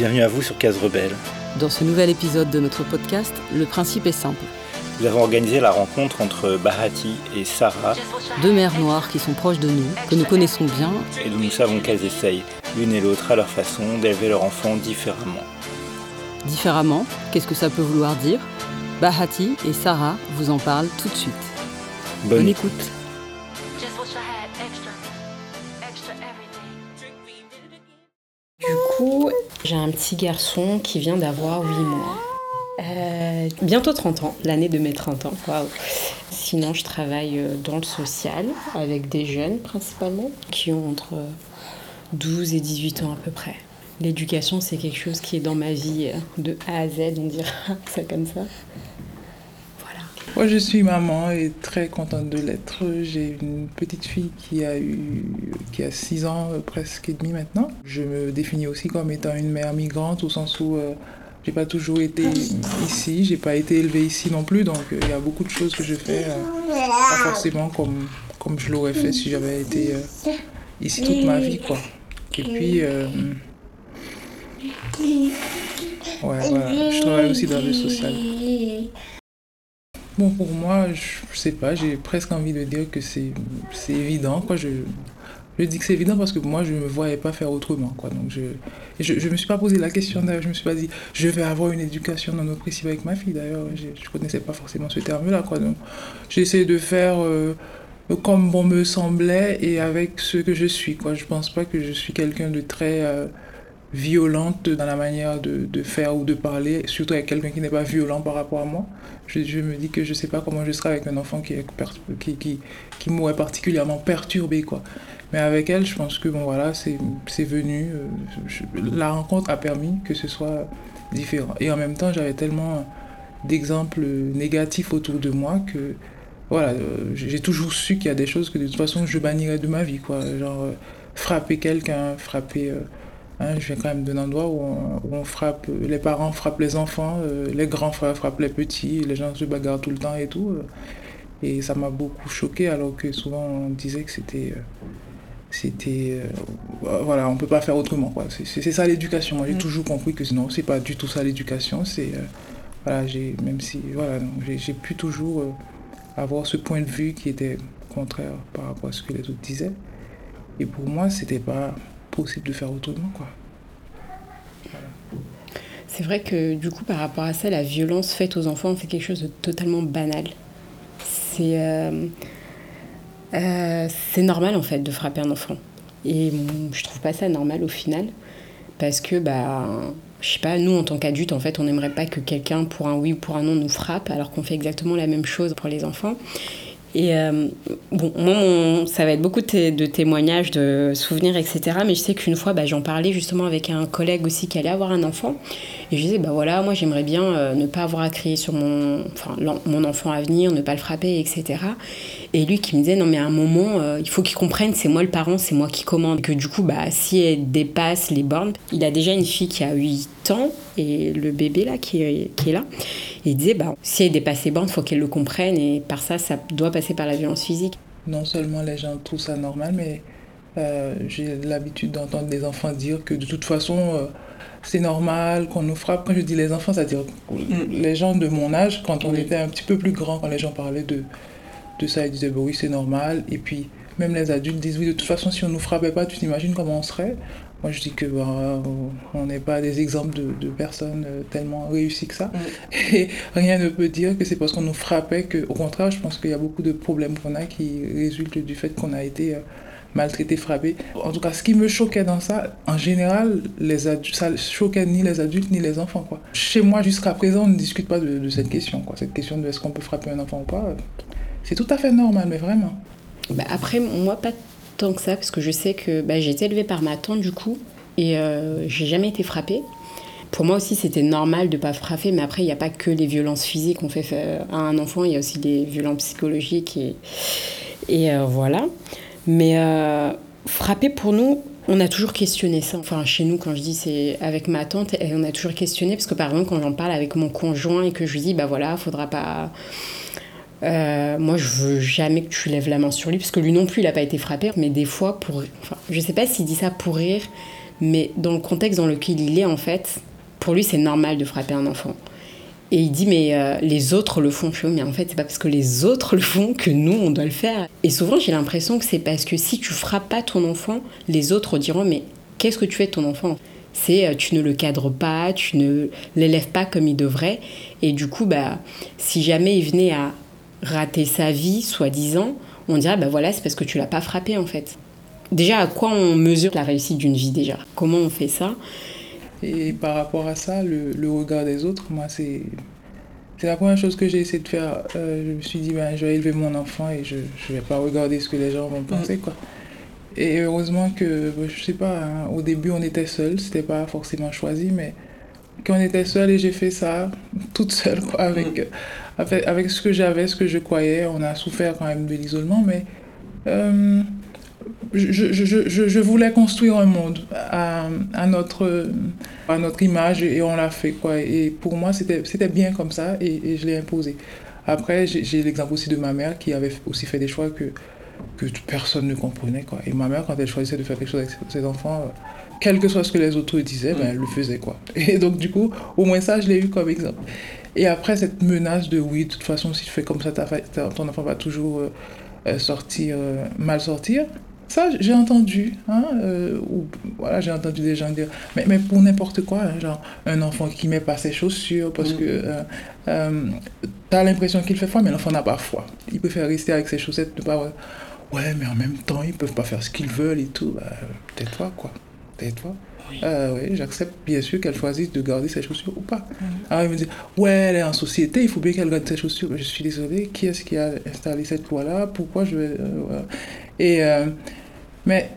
Bienvenue à vous sur Case Rebelle. Dans ce nouvel épisode de notre podcast, le principe est simple. Nous avons organisé la rencontre entre Bahati et Sarah, Deux mères noires qui sont proches de nous, que nous connaissons bien, et dont nous savons qu'elles essayent, l'une et l'autre à leur façon, d'élever leur enfant différemment. différemment. Qu'est-ce que ça peut vouloir dire? Bahati et Sarah vous en parlent tout de suite. Bonne, Bonne écoute. J'ai un petit garçon qui vient d'avoir 8 mois. Euh, bientôt 30 ans, l'année de mes 30 ans. Waouh. Sinon, je travaille euh, dans le social avec des jeunes principalement qui ont entre 12 et 18 ans à peu près. L'éducation, c'est quelque chose qui est dans ma vie euh, de A à Z, on dira ça comme ça. Moi, je suis maman et très contente de l'être. J'ai une petite fille qui a eu, qui a 6 ans euh, presque et demi maintenant. Je me définis aussi comme étant une mère migrante au sens où euh, j'ai pas toujours été ici, j'ai pas été élevée ici non plus, donc euh, il y a beaucoup de choses que je fais euh, pas forcément comme, comme je l'aurais fait si j'avais été ici toute ma vie, quoi. Et puis, ouais, voilà, je travaille aussi dans le social. Bon, pour moi, je, sais pas, j'ai presque envie de dire que c'est évident, quoi. Je, je dis que c'est évident parce que moi, je ne me voyais pas faire autrement, quoi. Donc, je je, je me suis pas posé la question, d'ailleurs, je me suis pas dit, je vais avoir une éducation non oppressive avec ma fille, d'ailleurs. Je, je connaissais pas forcément ce terme-là, quoi. Donc, j'ai essayé de faire euh, comme bon me semblait et avec ce que je suis, quoi. Je pense pas que je suis quelqu'un de très... euh, violente dans la manière de, de faire ou de parler, surtout avec quelqu'un qui n'est pas violent par rapport à moi. Je, je me dis que je sais pas comment je serai avec un enfant qui, est qui, qui, qui m'aurait particulièrement perturbé, quoi. Mais avec elle, je pense que bon voilà, c'est c'est venu. euh, je- la rencontre a permis que ce soit différent. Et en même temps, j'avais tellement d'exemples négatifs autour de moi que voilà, euh, j'ai toujours su qu'il y a des choses que de toute façon je bannirais de ma vie, quoi. Genre euh, frapper quelqu'un, frapper. Hein, je viens quand même d'un endroit où on, où on frappe, les parents frappent les enfants, euh, les grands frères frappent les petits, les gens se bagarrent tout le temps et tout. euh. et ça m'a beaucoup choqué alors que souvent on disait que c'était... euh, c'était... voilà, on peut pas faire autrement. quoi. C'est ça l'éducation. Moi j'ai toujours compris que non, c'est pas du tout ça l'éducation. C'est... voilà, j'ai, même si... Voilà, j'ai pu toujours avoir ce point de vue qui était contraire par rapport à ce que les autres disaient. Et pour moi, c'était pas possible de faire autrement. C'est vrai que du coup, par rapport à ça, la violence faite aux enfants, c'est quelque chose de totalement banal. C'est euh, euh, normal en fait de frapper un enfant. Et mm, je trouve pas ça normal au final, parce que bah, je sais pas, nous en tant qu'adultes, en fait, on n'aimerait pas que quelqu'un pour un oui ou pour un non nous frappe, alors qu'on fait exactement la même chose pour les enfants. Et euh, bon, moi, ça va être beaucoup de, té- de témoignages, de souvenirs, etc. Mais je sais qu'une fois, bah, j'en parlais justement avec un collègue aussi qui allait avoir un enfant. Et je disais, bah voilà, moi j'aimerais bien euh, ne pas avoir à crier sur mon, enfin, mon enfant à venir, ne pas le frapper, etc. Et lui qui me disait, non mais à un moment, euh, il faut qu'il comprenne, c'est moi le parent, c'est moi qui commande. Et que du coup, bah, si elle dépasse les bornes, il a déjà une fille qui a 8 ans et le bébé là qui est là. Et il disait, bah, si elle dépasse les bornes, il faut qu'elle le comprenne et par ça, ça doit passer par la violence physique. non seulement les gens trouvent ça normal, mais euh, j'ai l'habitude d'entendre des enfants dire que de toute façon, euh, c'est normal qu'on nous frappe. Quand je dis les enfants, c'est-à-dire les gens de mon âge, quand on Oui. était un petit peu plus grand, quand les gens parlaient de, de ça, ils disaient bah oui, c'est normal. Et puis, même les adultes disent oui, de toute façon, si on nous frappait pas, tu t'imagines comment on serait? Moi, je dis que bah, on n'est pas des exemples de, de personnes euh, tellement réussies que ça. Et rien ne peut dire que c'est parce qu'on nous frappait que, au contraire, je pense qu'il y a beaucoup de problèmes qu'on a qui résultent du fait qu'on a été euh, maltraité, frappé. En tout cas, ce qui me choquait dans ça, en général, les adultes, ça choquait ni les adultes ni les enfants. Quoi. Chez moi, jusqu'à présent, on ne discute pas de, de cette question. Quoi. Cette question de est-ce qu'on peut frapper un enfant ou pas, euh, c'est tout à fait normal, mais vraiment. Bah, après, moi, pas que ça, parce que je sais que bah, j'ai été élevée par ma tante, du coup, et euh, j'ai jamais été frappée. Pour moi aussi, c'était normal de pas frapper, mais après, il n'y a pas que les violences physiques qu'on fait à un enfant, il y a aussi des violences psychologiques, et, euh, voilà. Mais euh, frapper, pour nous, on a toujours questionné ça. Enfin, chez nous, quand je dis c'est avec ma tante, et on a toujours questionné, parce que par exemple, quand j'en parle avec mon conjoint et que je lui dis, bah voilà, faudra pas euh, moi, je veux jamais que tu lèves la main sur lui, parce que lui non plus, il n'a pas été frappé. Mais des fois, pour, enfin, je sais pas s'il dit ça pour rire, mais dans le contexte dans lequel il est, en fait, pour lui, c'est normal de frapper un enfant. Et il dit, mais euh, les autres le font. Mais en fait, c'est pas parce que les autres le font que nous, on doit le faire. Et souvent, j'ai l'impression que c'est parce que si tu frappes pas ton enfant, les autres diront, mais qu'est-ce que tu fais de ton enfant? C'est euh, tu ne le cadres pas, tu ne l'élèves pas comme il devrait. Et du coup, bah, si jamais il venait à rater sa vie, soi-disant, on dirait, bah voilà, c'est parce que tu l'as pas frappé en fait. Déjà, à quoi on mesure la réussite d'une vie déjà? Comment on fait ça? Et par rapport à ça, le, le regard des autres, moi, c'est. C'est la première chose que j'ai essayé de faire. Euh, je me suis dit, ben, je vais élever mon enfant et je ne vais pas regarder ce que les gens vont penser. Quoi. Et heureusement que, ben, je sais pas, hein, au début on était seuls, c'était pas forcément choisi, mais quand on était seuls et j'ai fait ça toute seule, quoi, avec, avec, ce que j'avais, ce que je croyais, on a souffert quand même de l'isolement, mais euh, je, voulais construire un monde à, notre, image et on l'a fait. Quoi. Et pour moi, c'était bien comme ça et, je l'ai imposé. Après, j'ai l'exemple aussi de ma mère qui avait aussi fait des choix que, que personne ne comprenait. Quoi. Et ma mère, quand elle choisissait de faire quelque chose avec ses enfants, euh, quel que soit ce que les autres disaient, ben, elle le faisait. Quoi. Et donc, du coup, au moins ça, je l'ai eu comme exemple. Et après, cette menace de oui, de toute façon, si tu fais comme ça, ta, ton enfant va toujours euh, sortir, euh, mal sortir. Ça, j'ai entendu, hein, euh, ou, voilà, j'ai entendu des gens dire, mais, mais pour n'importe quoi, hein, genre un enfant qui met pas ses chaussures parce que euh, euh, tu as l'impression qu'il fait froid, mais l'enfant n'a pas froid. Il faire rester avec ses chaussettes, ne pas, ouais, mais en même temps, ils peuvent pas faire ce qu'ils veulent et tout. Bah, tais-toi, quoi. Tais-toi. Oui, oui j'accepte bien sûr qu'elle choisisse de garder ses chaussures ou pas. Alors il me dit, ouais, elle est en société, il faut bien qu'elle garde ses chaussures. je suis désolé, qui est-ce qui a installé cette loi-là? Pourquoi je vais. Et. Mais,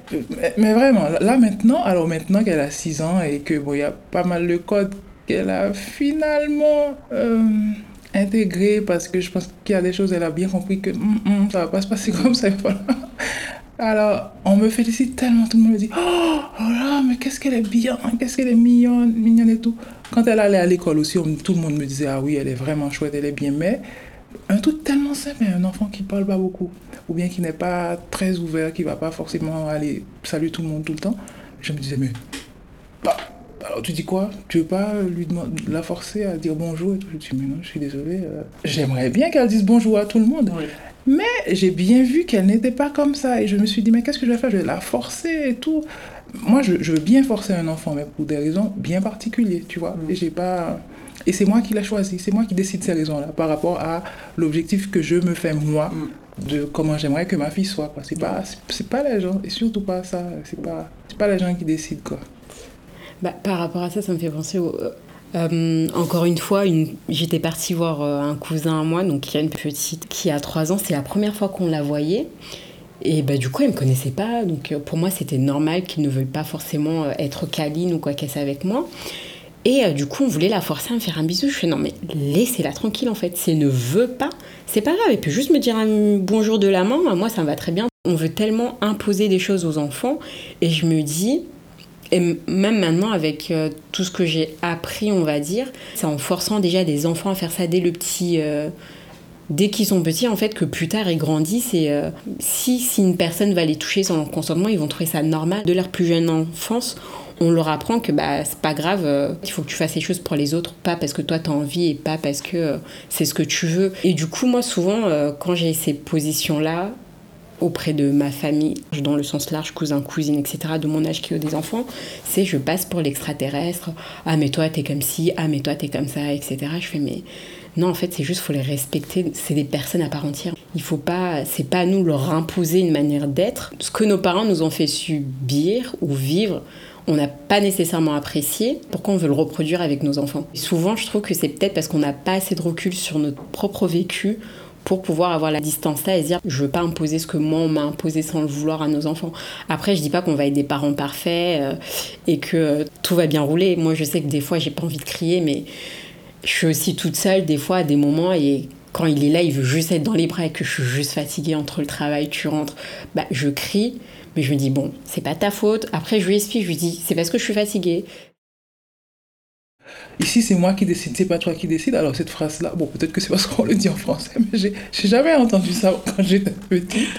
mais vraiment, là maintenant, alors maintenant qu'elle a 6 ans et que bon, il y a pas mal de codes qu'elle a finalement euh, intégré parce que je pense qu'il y a des choses, elle a bien compris que mm, mm, ça va pas se passer comme ça. Alors, on me félicite tellement, tout le monde me dit Oh, oh là, mais qu'est-ce qu'elle est bien, qu'est-ce qu'elle est mignonne, mignonne et tout. Quand elle allait à l'école aussi, tout le monde me disait Ah oui, elle est vraiment chouette, elle est bien. Mais un truc tellement simple, un enfant qui parle pas beaucoup ou bien qui n'est pas très ouvert, qui va pas forcément aller saluer tout le monde tout le temps, je me disais, mais bah, alors tu dis quoi? Tu veux pas lui demander, la forcer à dire bonjour et tout? Je dis, mais non, je suis désolé. Euh, j'aimerais bien qu'elle dise bonjour à tout le monde. Mais j'ai bien vu qu'elle n'était pas comme ça. Et je me suis dit, mais qu'est-ce que je vais faire? Je vais la forcer et tout. Moi, je, veux bien forcer un enfant, mais pour des raisons bien particulières, tu vois? Et j'ai pas. Et c'est moi qui l'ai choisi, c'est moi qui décide ces raisons-là par rapport à l'objectif que je me fais moi mm de comment j'aimerais que ma fille soit. Quoi. C'est, pas, c'est, pas les gens, et surtout pas ça, c'est pas, c'est pas les gens qui décident. Quoi. Bah, par rapport à ça, ça me fait penser au... Euh, encore une fois, une... j'étais partie voir euh, un cousin à moi, donc qui a une petite qui a 3 ans. C'est la première fois qu'on la voyait. Et bah, du coup, elle me connaissait pas. Donc euh, pour moi, c'était normal qu'il ne veuille pas forcément être câline ou quoi qu'elle avec moi. Et du coup, on voulait la forcer à me faire un bisou. Je fais non, mais laissez-la tranquille en fait. Si elle ne veut pas, c'est pas grave. Et puis juste me dire un bonjour de la main, moi ça me va très bien. On veut tellement imposer des choses aux enfants. Et je me dis, et même maintenant avec euh, tout ce que j'ai appris, on va dire, c'est en forçant déjà des enfants à faire ça dès le petit. Euh, dès qu'ils sont petits, en fait, que plus tard ils grandissent et euh, si, une personne va les toucher sans leur consentement, ils vont trouver ça normal. De leur plus jeune enfance, on leur apprend que bah, c'est pas grave, il faut que tu fasses les choses pour les autres, pas parce que toi tu as envie et pas parce que c'est ce que tu veux. Et du coup, moi, souvent, quand j'ai ces positions-là, auprès de ma famille, dans le sens large, cousin, cousine, etc., de mon âge qui ont des enfants, c'est je passe pour l'extraterrestre. Ah, mais toi, t'es comme ci, ah, mais toi, t'es comme ça, etc. Je fais, mais non, en fait, c'est juste, faut les respecter. C'est des personnes à part entière. Il faut pas, c'est pas à nous leur imposer une manière d'être. Ce que nos parents nous ont fait subir ou vivre, on n'a pas nécessairement apprécié, pourquoi on veut le reproduire avec nos enfants? Souvent, je trouve que c'est peut-être parce qu'on n'a pas assez de recul sur notre propre vécu pour pouvoir avoir la distance là et dire je veux pas imposer ce que moi on m'a imposé sans le vouloir à nos enfants. Après je dis pas qu'on va être des parents parfaits euh, et que euh, tout va bien rouler. Moi je sais que des fois j'ai pas envie de crier mais je suis aussi toute seule des fois à des moments et quand il est là, il veut juste être dans les bras et que je suis juste fatiguée entre le travail, tu rentres, bah je crie mais je me dis, bon, c'est pas ta faute. Après, je lui explique, je lui dis, c'est parce que je suis fatiguée. Ici, c'est moi qui décide, c'est pas toi qui décide. Alors, cette phrase-là, bon, peut-être que c'est parce qu'on le dit en français, mais j'ai j'ai jamais entendu ça quand j'étais petite.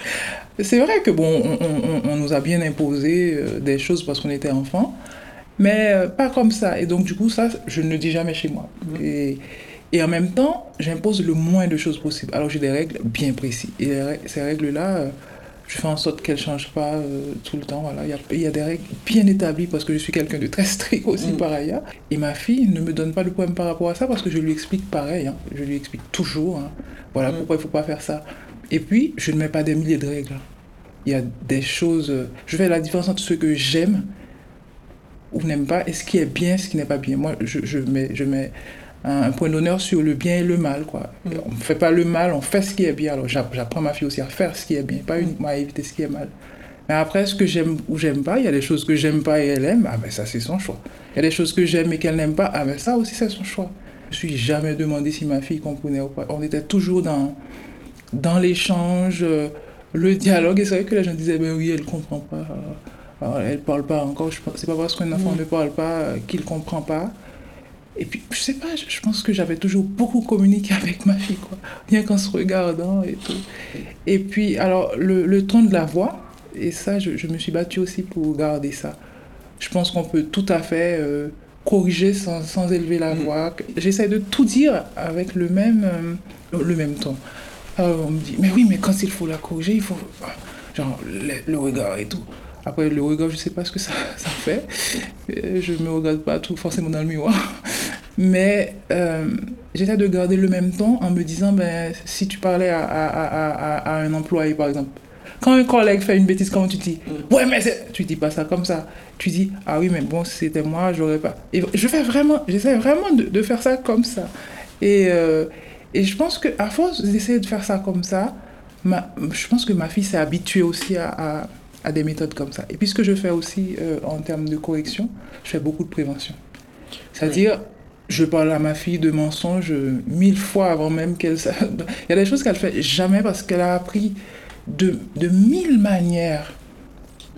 C'est vrai que, bon, on, on- on nous a bien imposé euh, des choses parce qu'on était enfant, mais euh, pas comme ça. Et donc, du coup, ça, je ne le dis jamais chez moi. Et, et en même temps, j'impose le moins de choses possible. Alors, j'ai des règles bien précises. Et ces règles-là, euh, je fais en sorte qu'elles ne changent pas euh, tout le temps. Voilà. Il, y a, il y a des règles bien établies parce que je suis quelqu'un de très strict aussi Mm. par ailleurs. Et ma fille ne me donne pas de problème par rapport à ça parce que je lui explique pareil. hein. Je lui explique toujours. hein. Voilà Mm. pourquoi il ne faut pas faire ça. Et puis, je ne mets pas des milliers de règles. Il y a des choses. euh, Je fais la différence entre ce que j'aime ou n'aime pas et ce qui est bien, ce qui n'est pas bien. Moi, je, je mets, je mets un, point d'honneur sur le bien et le mal. Quoi. Mm. On ne fait pas le mal, on fait ce qui est bien. Alors j'app- j'apprends ma fille aussi à faire ce qui est bien, pas uniquement à éviter ce qui est mal. Mais après, ce que j'aime ou j'aime pas, il y a des choses que j'aime pas et elle aime, ah ben ça c'est son choix. Il y a des choses que j'aime et qu'elle n'aime pas, ah ben ça aussi c'est son choix. Je me suis jamais demandé si ma fille comprenait ou pas. On était toujours dans, dans l'échange, euh, le dialogue. Et c'est vrai que les gens disaient, ben oui, elle comprend pas. euh, euh, elle parle pas encore. C'est pas parce qu'un enfant Mm. ne parle pas euh, qu'il comprend pas. Et puis, je sais pas, je, pense que j'avais toujours beaucoup communiqué avec ma fille, quoi. Rien qu'en se regardant et tout. Et puis, alors, le, le ton de la voix, et ça, je, je me suis battue aussi pour garder ça. Je pense qu'on peut tout à fait euh, corriger sans, sans élever la Mm. voix. J'essaie de tout dire avec le même, euh, le même ton. Alors, on me dit, mais oui, mais quand il faut la corriger, il faut. Genre, le, le regard et tout. Après, le regard, je sais pas ce que ça, ça fait. Euh, Je me regarde pas tout forcément dans le miroir. Mais euh, j'essaie de garder le même ton en me disant, ben, si tu parlais à, à, à, à, un employé, par exemple, quand un collègue fait une bêtise, comment tu dis? Ouais, mais tu dis pas ça comme ça. Tu dis Ah oui, mais bon, si c'était moi, j'aurais pas. Et je fais vraiment, j'essaie vraiment de, de faire ça comme ça. Et, euh, et je pense qu'à force d'essayer de faire ça comme ça, ma, je pense que ma fille s'est habituée aussi à, à, des méthodes comme ça. Et puis ce que je fais aussi euh, en termes de correction, je fais beaucoup de prévention. C'est-à-dire, je parle à ma fille de mensonges euh, mille fois avant même qu'elle... Il y a des choses qu'elle fait jamais parce qu'elle a appris de, de mille manières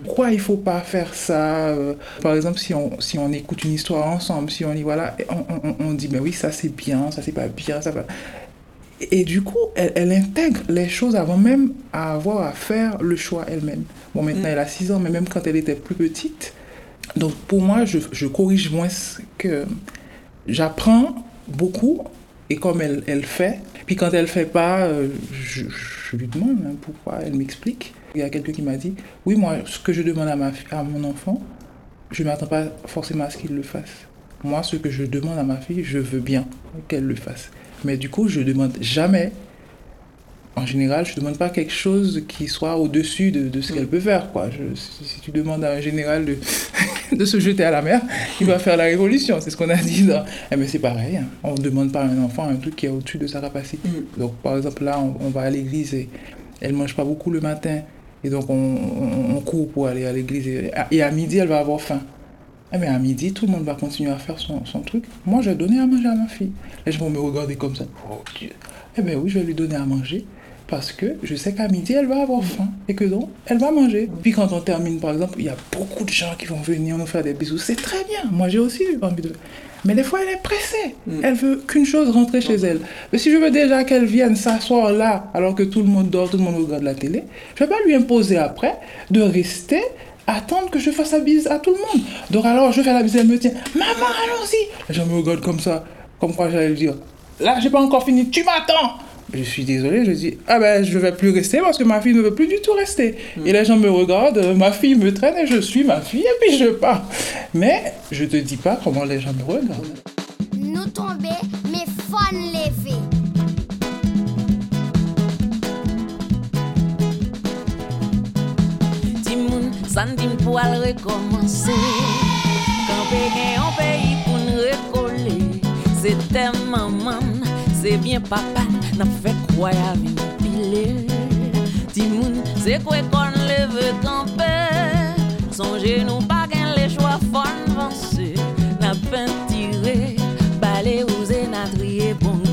pourquoi il faut pas faire ça euh, Par exemple, si on, si on écoute une histoire ensemble, si on dit voilà, on, on, on dit mais oui, ça c'est bien, ça c'est pas bien, ça va. Et, et du coup, elle, elle intègre les choses avant même à avoir à faire le choix elle-même. Bon, maintenant Mm. elle a 6 ans, mais même quand elle était plus petite. Donc pour moi, je, je corrige moins que j'apprends beaucoup et comme elle, elle fait. Puis quand elle fait pas, euh, je, je lui demande hein, pourquoi, elle m'explique. Il y a quelqu'un qui m'a dit, oui, moi, ce que je demande à, ma, à mon enfant, je ne m'attends pas forcément à ce qu'il le fasse. Moi, ce que je demande à ma fille, je veux bien qu'elle le fasse. Mais du coup, je ne demande jamais, en général, je ne demande pas quelque chose qui soit au-dessus de, de ce qu'elle peut faire. Quoi. Je- si, si tu demandes à un général de, de se jeter à la mer, il va faire la révolution. C'est ce qu'on a dit. Dans... Eh ben, c'est pareil. hein. On ne demande pas à un enfant un truc qui est au-dessus de sa capacité. Mm. Donc, par exemple, là, on, on va à l'église et elle ne mange pas beaucoup le matin. Et donc, on, on- on court pour aller à l'église. Et, et à midi, elle va avoir faim. Eh bien, à midi, tout le monde va continuer à faire son, son truc. Moi, je vais donner à manger à ma fille. Les gens vont me regarder comme ça. Oh Dieu. Eh bien, oui, je vais lui donner à manger. Parce que je sais qu'à midi, elle va avoir faim. Et que donc, elle va manger. Puis quand on termine, par exemple, il y a beaucoup de gens qui vont venir nous faire des bisous. C'est très bien. Moi, j'ai aussi envie de... Mais des fois, elle est pressée. Mm. Elle veut qu'une chose, rentrer chez elle. Mais si je veux déjà qu'elle vienne s'asseoir là, alors que tout le monde dort, tout le monde regarde la télé, je vais pas lui imposer après de rester, attendre que je fasse la bise à tout le monde. Donc alors, je fais la bise, elle me tient. Maman, allons-y. Gens me regardent comme ça, comme quoi j'allais dire. Là, j'ai pas encore fini, tu m'attends. Je suis désolée, je dis, ah ben, je vais plus rester parce que ma fille ne veut plus du tout rester. Et les gens me regardent, ma fille me traîne et je suis ma fille et puis je pars. Mais je te dis pas comment les gens me regardent. Nous tomber, mais fun lever. Din pou al rekomanse Kampe gen bien papa n'a fait quoi y avait pilé. Timoun, c'est quoi qu'on le veut camper. Songez nous pas qu'un les choix font avancer. N'a pas tiré, balé, osé, n'a trié, bon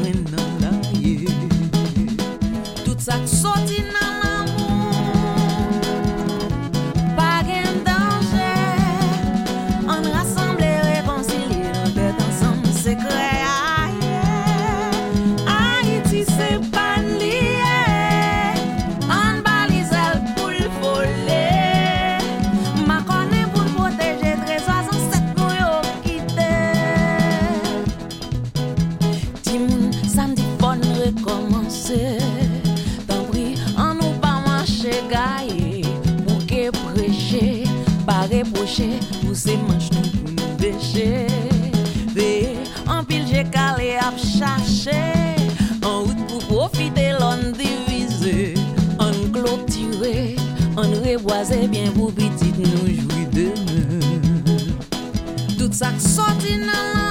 fache, pousse manch nou pou nou deche Veye, an pil je kale ap chache An wout pou profite lon divize An klotire, an reboise bien pou pitit nou jwi deme Tout sa k soti nan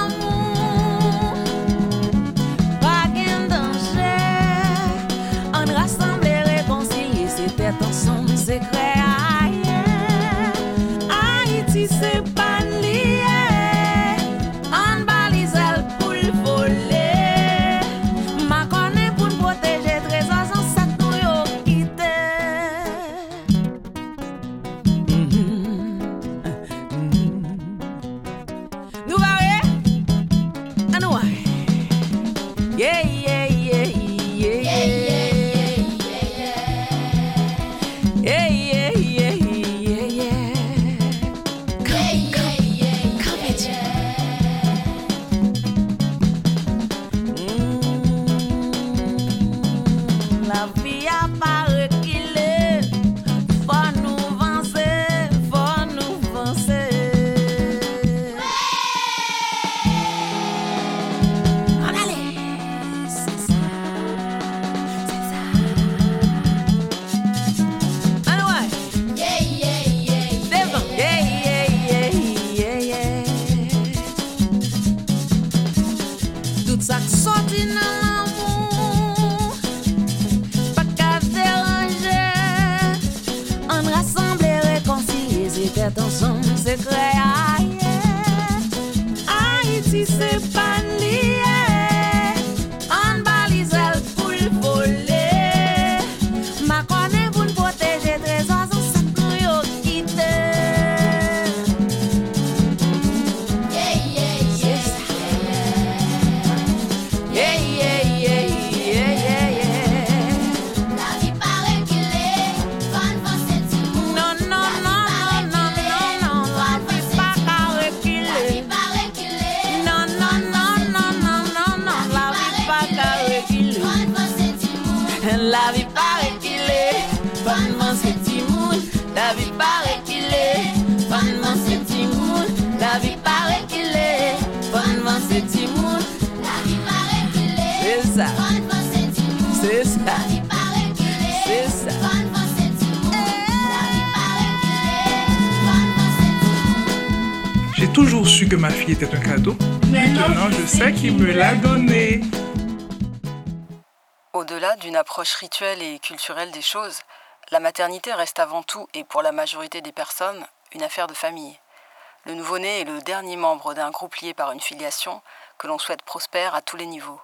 Timoun. La vie pas reculer. Bonnement c'est Timoun. C'est ça. C'est ça. C'est ça. J'ai toujours su que ma fille était un cadeau. Maintenant, je sais qu'il me l'a donné. Au-delà d'une approche rituelle et culturelle des choses, la maternité reste avant tout, et pour la majorité des personnes, une affaire de famille. Le nouveau-né est le dernier membre d'un groupe lié par une filiation que l'on souhaite prospère à tous les niveaux.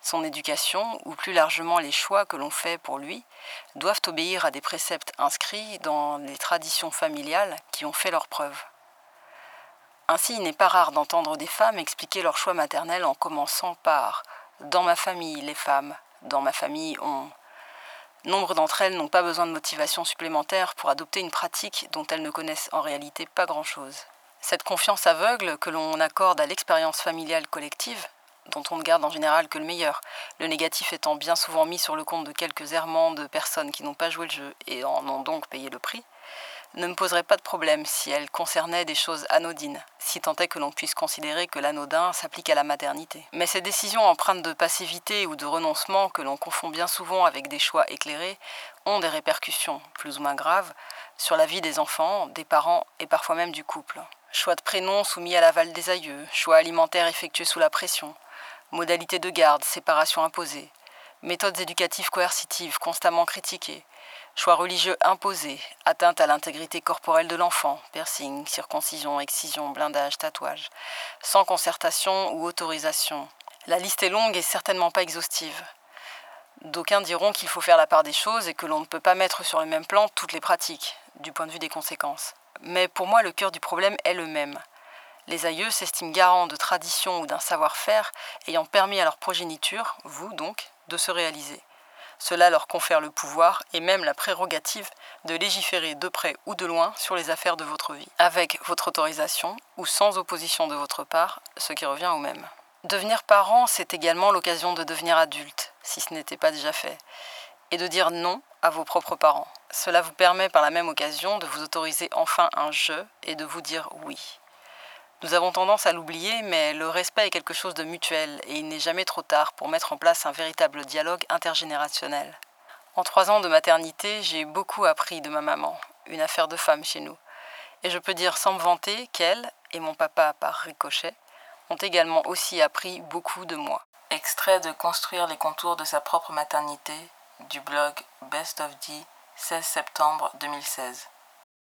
Son éducation, ou plus largement les choix que l'on fait pour lui, doivent obéir à des préceptes inscrits dans les traditions familiales qui ont fait leurs preuves. Ainsi, il n'est pas rare d'entendre des femmes expliquer leur choix maternel en commençant par ⁇ Dans ma famille, les femmes, dans ma famille, on ⁇ Nombre d'entre elles n'ont pas besoin de motivation supplémentaire pour adopter une pratique dont elles ne connaissent en réalité pas grand-chose. Cette confiance aveugle que l'on accorde à l'expérience familiale collective, dont on ne garde en général que le meilleur, le négatif étant bien souvent mis sur le compte de quelques errements de personnes qui n'ont pas joué le jeu et en ont donc payé le prix, ne me poserait pas de problème si elle concernait des choses anodines, si tant est que l'on puisse considérer que l'anodin s'applique à la maternité. Mais ces décisions empreintes de passivité ou de renoncement que l'on confond bien souvent avec des choix éclairés ont des répercussions, plus ou moins graves, sur la vie des enfants, des parents et parfois même du couple. Choix de prénom soumis à l'aval des aïeux, choix alimentaires effectués sous la pression, modalités de garde, séparation imposée, méthodes éducatives coercitives constamment critiquées, choix religieux imposés, atteinte à l'intégrité corporelle de l'enfant, piercing, circoncision, excision, blindage, tatouage, sans concertation ou autorisation. La liste est longue et certainement pas exhaustive. D'aucuns diront qu'il faut faire la part des choses et que l'on ne peut pas mettre sur le même plan toutes les pratiques, du point de vue des conséquences. Mais pour moi, le cœur du problème est le même. Les aïeux s'estiment garants de tradition ou d'un savoir-faire ayant permis à leur progéniture, vous donc, de se réaliser. Cela leur confère le pouvoir et même la prérogative de légiférer de près ou de loin sur les affaires de votre vie, avec votre autorisation ou sans opposition de votre part, ce qui revient au même. Devenir parent, c'est également l'occasion de devenir adulte, si ce n'était pas déjà fait. Et de dire non à vos propres parents. Cela vous permet par la même occasion de vous autoriser enfin un jeu et de vous dire oui. Nous avons tendance à l'oublier, mais le respect est quelque chose de mutuel et il n'est jamais trop tard pour mettre en place un véritable dialogue intergénérationnel. En trois ans de maternité, j'ai beaucoup appris de ma maman, une affaire de femme chez nous. Et je peux dire sans me vanter qu'elle et mon papa par ricochet ont également aussi appris beaucoup de moi. Extrait de Construire les contours de sa propre maternité du blog Best of D, 16 septembre 2016.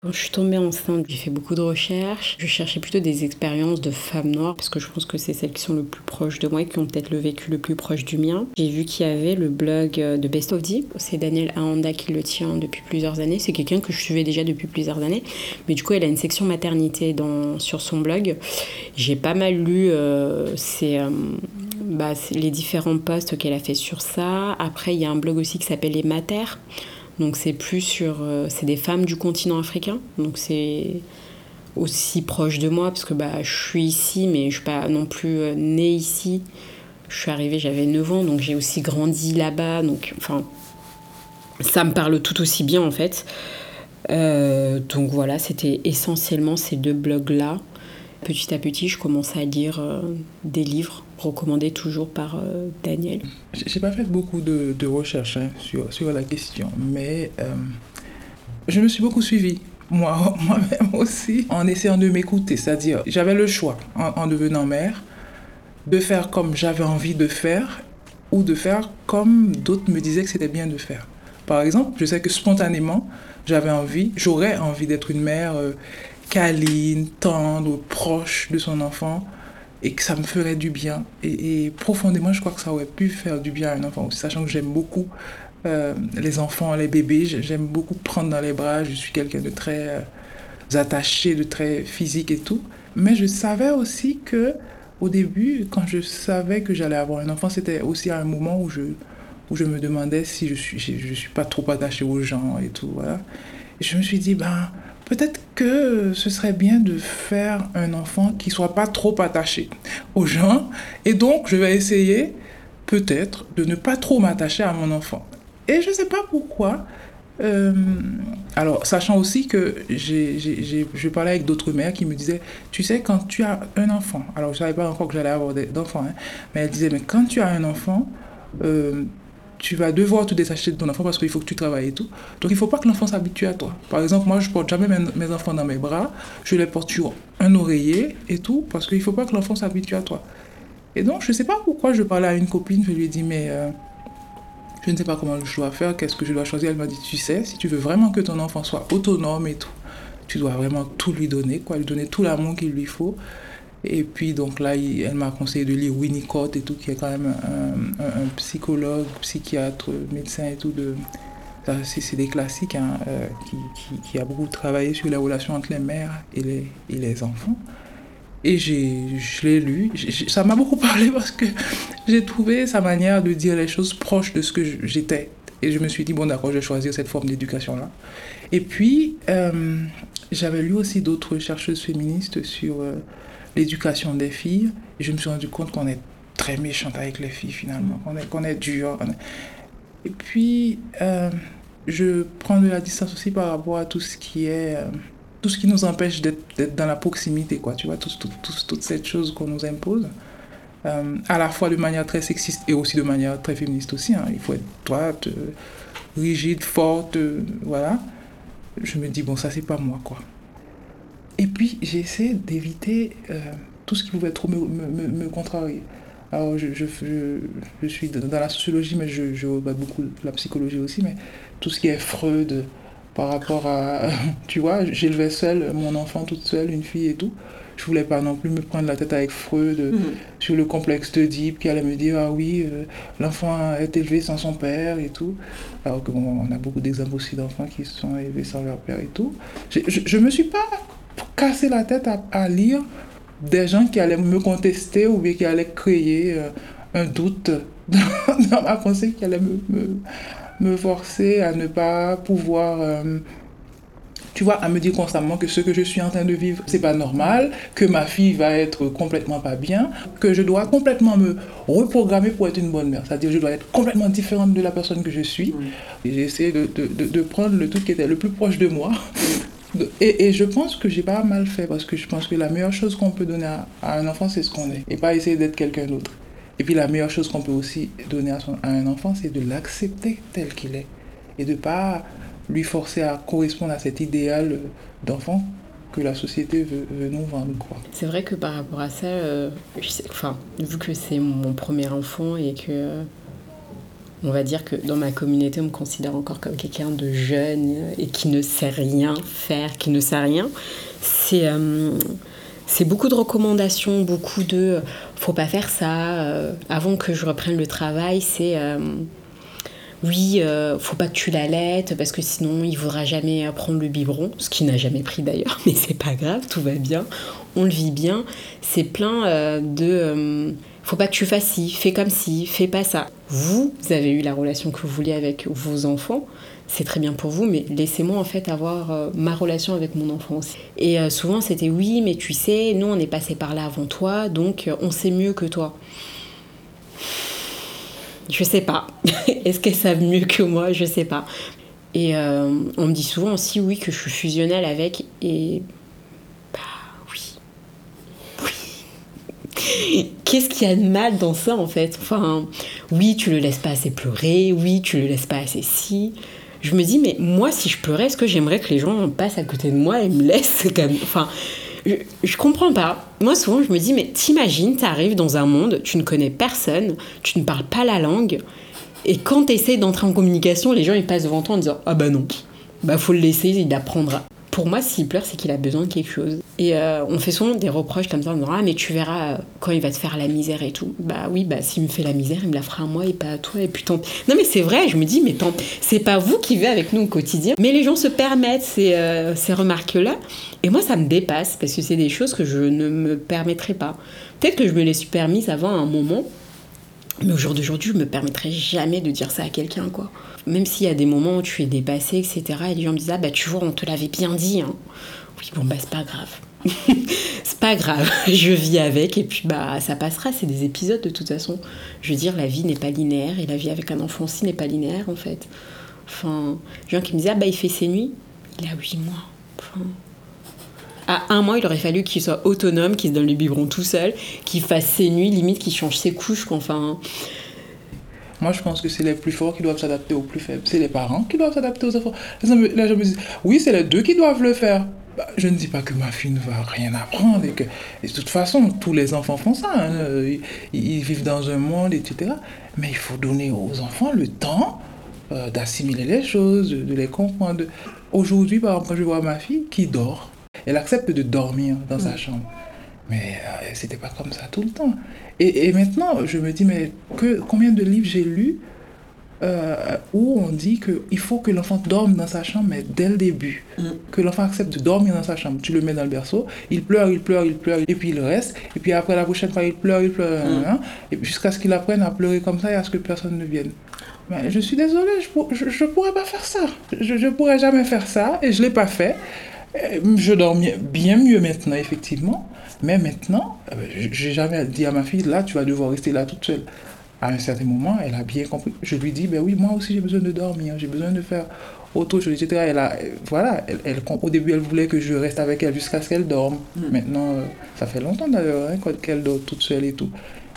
Quand je suis tombée enceinte, j'ai fait beaucoup de recherches. Je cherchais plutôt des expériences de femmes noires parce que je pense que c'est celles qui sont le plus proches de moi et qui ont peut-être le vécu le plus proche du mien. J'ai vu qu'il y avait le blog de Best of D. C'est Daniel Ahanda qui le tient depuis plusieurs années. C'est quelqu'un que je suivais déjà depuis plusieurs années. Mais du coup, elle a une section maternité sur son blog. J'ai pas mal lu euh, euh, bah, les différents posts qu'elle a fait sur ça. Après, il y a un blog aussi qui s'appelle Les Mater donc c'est plus sur... Euh, c'est des femmes du continent africain. Donc c'est aussi proche de moi parce que bah, je suis ici mais je suis pas non plus euh, née ici. Je suis arrivée, j'avais 9 ans, donc j'ai aussi grandi là-bas. Donc enfin, ça me parle tout aussi bien en fait. Euh, donc voilà, c'était essentiellement ces deux blogs-là. Petit à petit, je commençais à lire des livres recommandé toujours par euh, Daniel J'ai pas fait beaucoup de, recherches hein, sur, la question, mais euh, je me suis beaucoup suivie. Moi, moi-même aussi, en essayant de m'écouter. C'est-à-dire, j'avais le choix, en, devenant mère, de faire comme j'avais envie de faire ou de faire comme d'autres me disaient que c'était bien de faire. Par exemple, je sais que spontanément, j'avais envie, j'aurais envie d'être une mère euh, câline, tendre, proche de son enfant, et que ça me ferait du bien. Et, profondément, je crois que ça aurait pu faire du bien à un enfant sachant que j'aime beaucoup euh, les enfants, les bébés. J'aime beaucoup prendre dans les bras. Je suis quelqu'un de très euh, attaché, de très physique et tout. Mais je savais aussi que au début, quand je savais que j'allais avoir un enfant, c'était aussi à un moment où je, où je me demandais si je suis, je, suis pas trop attaché aux gens et tout. Voilà. Et je me suis dit, ben, Peut-être que ce serait bien de faire un enfant qui soit pas trop attaché aux gens. Et donc, je vais essayer peut-être de ne pas trop m'attacher à mon enfant. Et je ne sais pas pourquoi. Euh, alors, sachant aussi que j'ai, parlais avec d'autres mères qui me disaient, tu sais, quand tu as un enfant, alors je ne savais pas encore que j'allais avoir d'enfants, hein, mais elle disait, mais quand tu as un enfant, euh, tu vas devoir te détacher de ton enfant parce qu'il faut que tu travailles et tout. Donc il ne faut pas que l'enfant s'habitue à toi. Par exemple, moi, je porte jamais mes, enfants dans mes bras, je les porte sur un oreiller et tout, parce qu'il ne faut pas que l'enfant s'habitue à toi. Et donc, je ne sais pas pourquoi je parlais à une copine, je lui ai dit, mais euh, je ne sais pas comment je dois faire, qu'est-ce que je dois choisir. Elle m'a dit, tu sais, si tu veux vraiment que ton enfant soit autonome et tout, tu dois vraiment tout lui donner, quoi, lui donner tout l'amour qu'il lui faut. Et puis, donc là, elle m'a conseillé de lire Winnicott et tout, qui est quand même un, psychologue, psychiatre, médecin et tout. De, c'est des classiques hein, euh, qui, qui, a beaucoup travaillé sur les relations entre les mères et les, et les enfants. Et je l'ai lu. ça m'a beaucoup parlé parce que j'ai trouvé sa manière de dire les choses proches de ce que j'étais. Et je me suis dit, bon, d'accord, je vais choisir cette forme d'éducation-là. Et puis, euh, j'avais lu aussi d'autres chercheuses féministes sur euh, l'éducation des filles. Et je me suis rendu compte qu'on est très méchante avec les filles finalement, qu'on est, qu'on est dur. Et puis, euh, je prends de la distance aussi par rapport à tout ce qui est... Euh, tout ce qui nous empêche d'être dans la proximité, quoi, tu vois, tout, tout, toute cette chose qu'on nous impose, euh, à la fois de manière très sexiste et aussi de manière très féministe aussi. Hein. Il faut être droite, rigide, forte, voilà. Je me dis, bon, ça, c'est pas moi, quoi. Et puis, j'ai essayé d'éviter euh, tout ce qui pouvait trop me, me, me contrarier. Alors, je, je, je, suis dans la sociologie, mais je, je regarde beaucoup la psychologie aussi, mais tout ce qui est Freud par rapport à. Tu vois, j'élevais seule mon enfant toute seule, une fille et tout. Je voulais pas non plus me prendre la tête avec Freud mm-hmm. sur le complexe d'Oedipe qui allait me dire Ah oui, euh, l'enfant est élevé sans son père et tout. Alors qu'on a beaucoup d'exemples aussi d'enfants qui sont élevés sans leur père et tout. Je ne me suis pas casser la tête à, lire des gens qui allaient me contester ou bien qui allaient créer euh, un doute dans, ma pensée, qui allaient me, me, forcer à ne pas pouvoir, euh, tu vois, à me dire constamment que ce que je suis en train de vivre, c'est pas normal, que ma fille va être complètement pas bien, que je dois complètement me reprogrammer pour être une bonne mère. C'est-à-dire, je dois être complètement différente de la personne que je suis. J'ai essayé de, de, de, de prendre le truc qui était le plus proche de moi. Et, je pense que j'ai pas mal fait parce que je pense que la meilleure chose qu'on peut donner à, un enfant, c'est ce qu'on est. Et pas essayer d'être quelqu'un d'autre. Et puis la meilleure chose qu'on peut aussi donner à, un enfant, c'est de l'accepter tel qu'il est. Et de pas lui forcer à correspondre à cet idéal d'enfant que la société veut, veut nous vendre. Quoi. C'est vrai que par rapport à ça, euh, enfin, vu que c'est mon premier enfant et que on va dire que dans ma communauté, on me considère encore comme quelqu'un de jeune et qui ne sait rien faire, qui ne sait rien, c'est euh, beaucoup de recommandations, beaucoup de euh, faut pas faire ça. euh, avant que je reprenne le travail, c'est oui, faut pas que tu l'allaites parce que sinon il voudra jamais prendre le biberon, ce qu'il n'a jamais pris d'ailleurs, mais c'est pas grave, tout va bien, on le vit bien. C'est plein de faut pas que tu fasses ci, fais comme ci, fais pas ça. Vous, avez eu la relation que vous vouliez avec vos enfants, c'est très bien pour vous, mais laissez-moi en fait avoir euh, ma relation avec mon enfant aussi. Et euh, souvent c'était oui, mais tu sais, nous on est passé par là avant toi, donc euh, on sait mieux que toi. Je sais pas. Est-ce qu'elles savent mieux que moi? Je sais pas. Et on me dit souvent aussi oui que je suis fusionnelle avec et bah oui. Oui. Qu'est-ce qu'il y a de mal dans ça en fait? Enfin, oui, tu le laisses pas assez pleurer, oui, tu le laisses pas assez si. Je me dis mais moi si je pleurais, est-ce que j'aimerais que les gens passent à côté de moi et me laissent enfin je, je comprends pas. Moi, souvent, je me dis, mais t'imagines, t'arrives dans un monde, tu ne connais personne, tu ne parles pas la langue, et quand t'essayes d'entrer en communication, les gens, ils passent devant toi en disant, ah bah non, bah faut le laisser, il apprendra. Pour moi, s'il pleure, c'est qu'il a besoin de quelque chose. Et euh, on fait souvent des reproches comme ça, en disant, ah mais tu verras euh, quand il va te faire la misère et tout. Bah oui, bah s'il me fait la misère, il me la fera à moi et pas à toi. Et puis tant... Non mais c'est vrai, je me dis, mais tant... c'est pas vous qui vivez avec nous au quotidien. Mais les gens se permettent ces, euh, ces remarques-là. Et moi, ça me dépasse parce que c'est des choses que je ne me permettrai pas. Peut-être que je me les suis permises avant un moment, mais au jour d'aujourd'hui, je me permettrai jamais de dire ça à quelqu'un, quoi. Même s'il y a des moments où tu es dépassé, etc., et les gens me disent, ah bah tu vois, on te l'avait bien dit. Hein. Oui, bon, bah c'est pas grave. c'est pas grave, je vis avec et puis bah ça passera, c'est des épisodes de toute façon. Je veux dire, la vie n'est pas linéaire et la vie avec un enfant aussi n'est pas linéaire en fait. Enfin, les gens qui me disaient, ah bah il fait ses nuits, il a 8 mois. Enfin, à un mois, il aurait fallu qu'il soit autonome, qu'il se donne le biberon tout seul, qu'il fasse ses nuits, limite qu'il change ses couches. Enfin, Moi, je pense que c'est les plus forts qui doivent s'adapter aux plus faibles. C'est les parents qui doivent s'adapter aux enfants. Là, je me- dis, oui, c'est les deux qui doivent le faire. Bah, je ne dis pas que ma fille ne va rien apprendre et de toute façon tous les enfants font ça hein. ils, vivent dans un monde etc mais il faut donner aux enfants le temps euh, d'assimiler les choses de, de les comprendre aujourd'hui par exemple je vois ma fille qui dort elle accepte de dormir dans sa chambre mais euh, c'était pas comme ça tout le temps et, et maintenant je me dis mais que combien de livres j'ai lus euh, où on dit qu'il faut que l'enfant dorme dans sa chambre, mais dès le début. Que l'enfant accepte de dormir dans sa chambre. Tu le mets dans le berceau, il pleure, il pleure, il pleure, et puis il reste. Et puis après, la prochaine fois, il pleure, il pleure, hein, et puis jusqu'à ce qu'il apprenne à pleurer comme ça et à ce que personne ne vienne. Mais je suis désolée, je, je pourrais pas faire ça. Je, je pourrais jamais faire ça, et je l'ai pas fait. Euh, Je dors bien mieux maintenant, effectivement. Mais maintenant, euh, je- j'ai jamais dit à ma fille, là, tu vas devoir rester là toute seule. À un certain moment, elle a bien compris. Je lui dis, ben oui, moi aussi j'ai besoin de dormir, j'ai besoin de faire autre chose, etc. Elle a, euh, voilà, elle, elle- au début, elle voulait que je reste avec elle jusqu'à ce qu'elle dorme. Maintenant, euh, ça fait longtemps d'ailleurs hein, qu'elle dort toute seule et tout.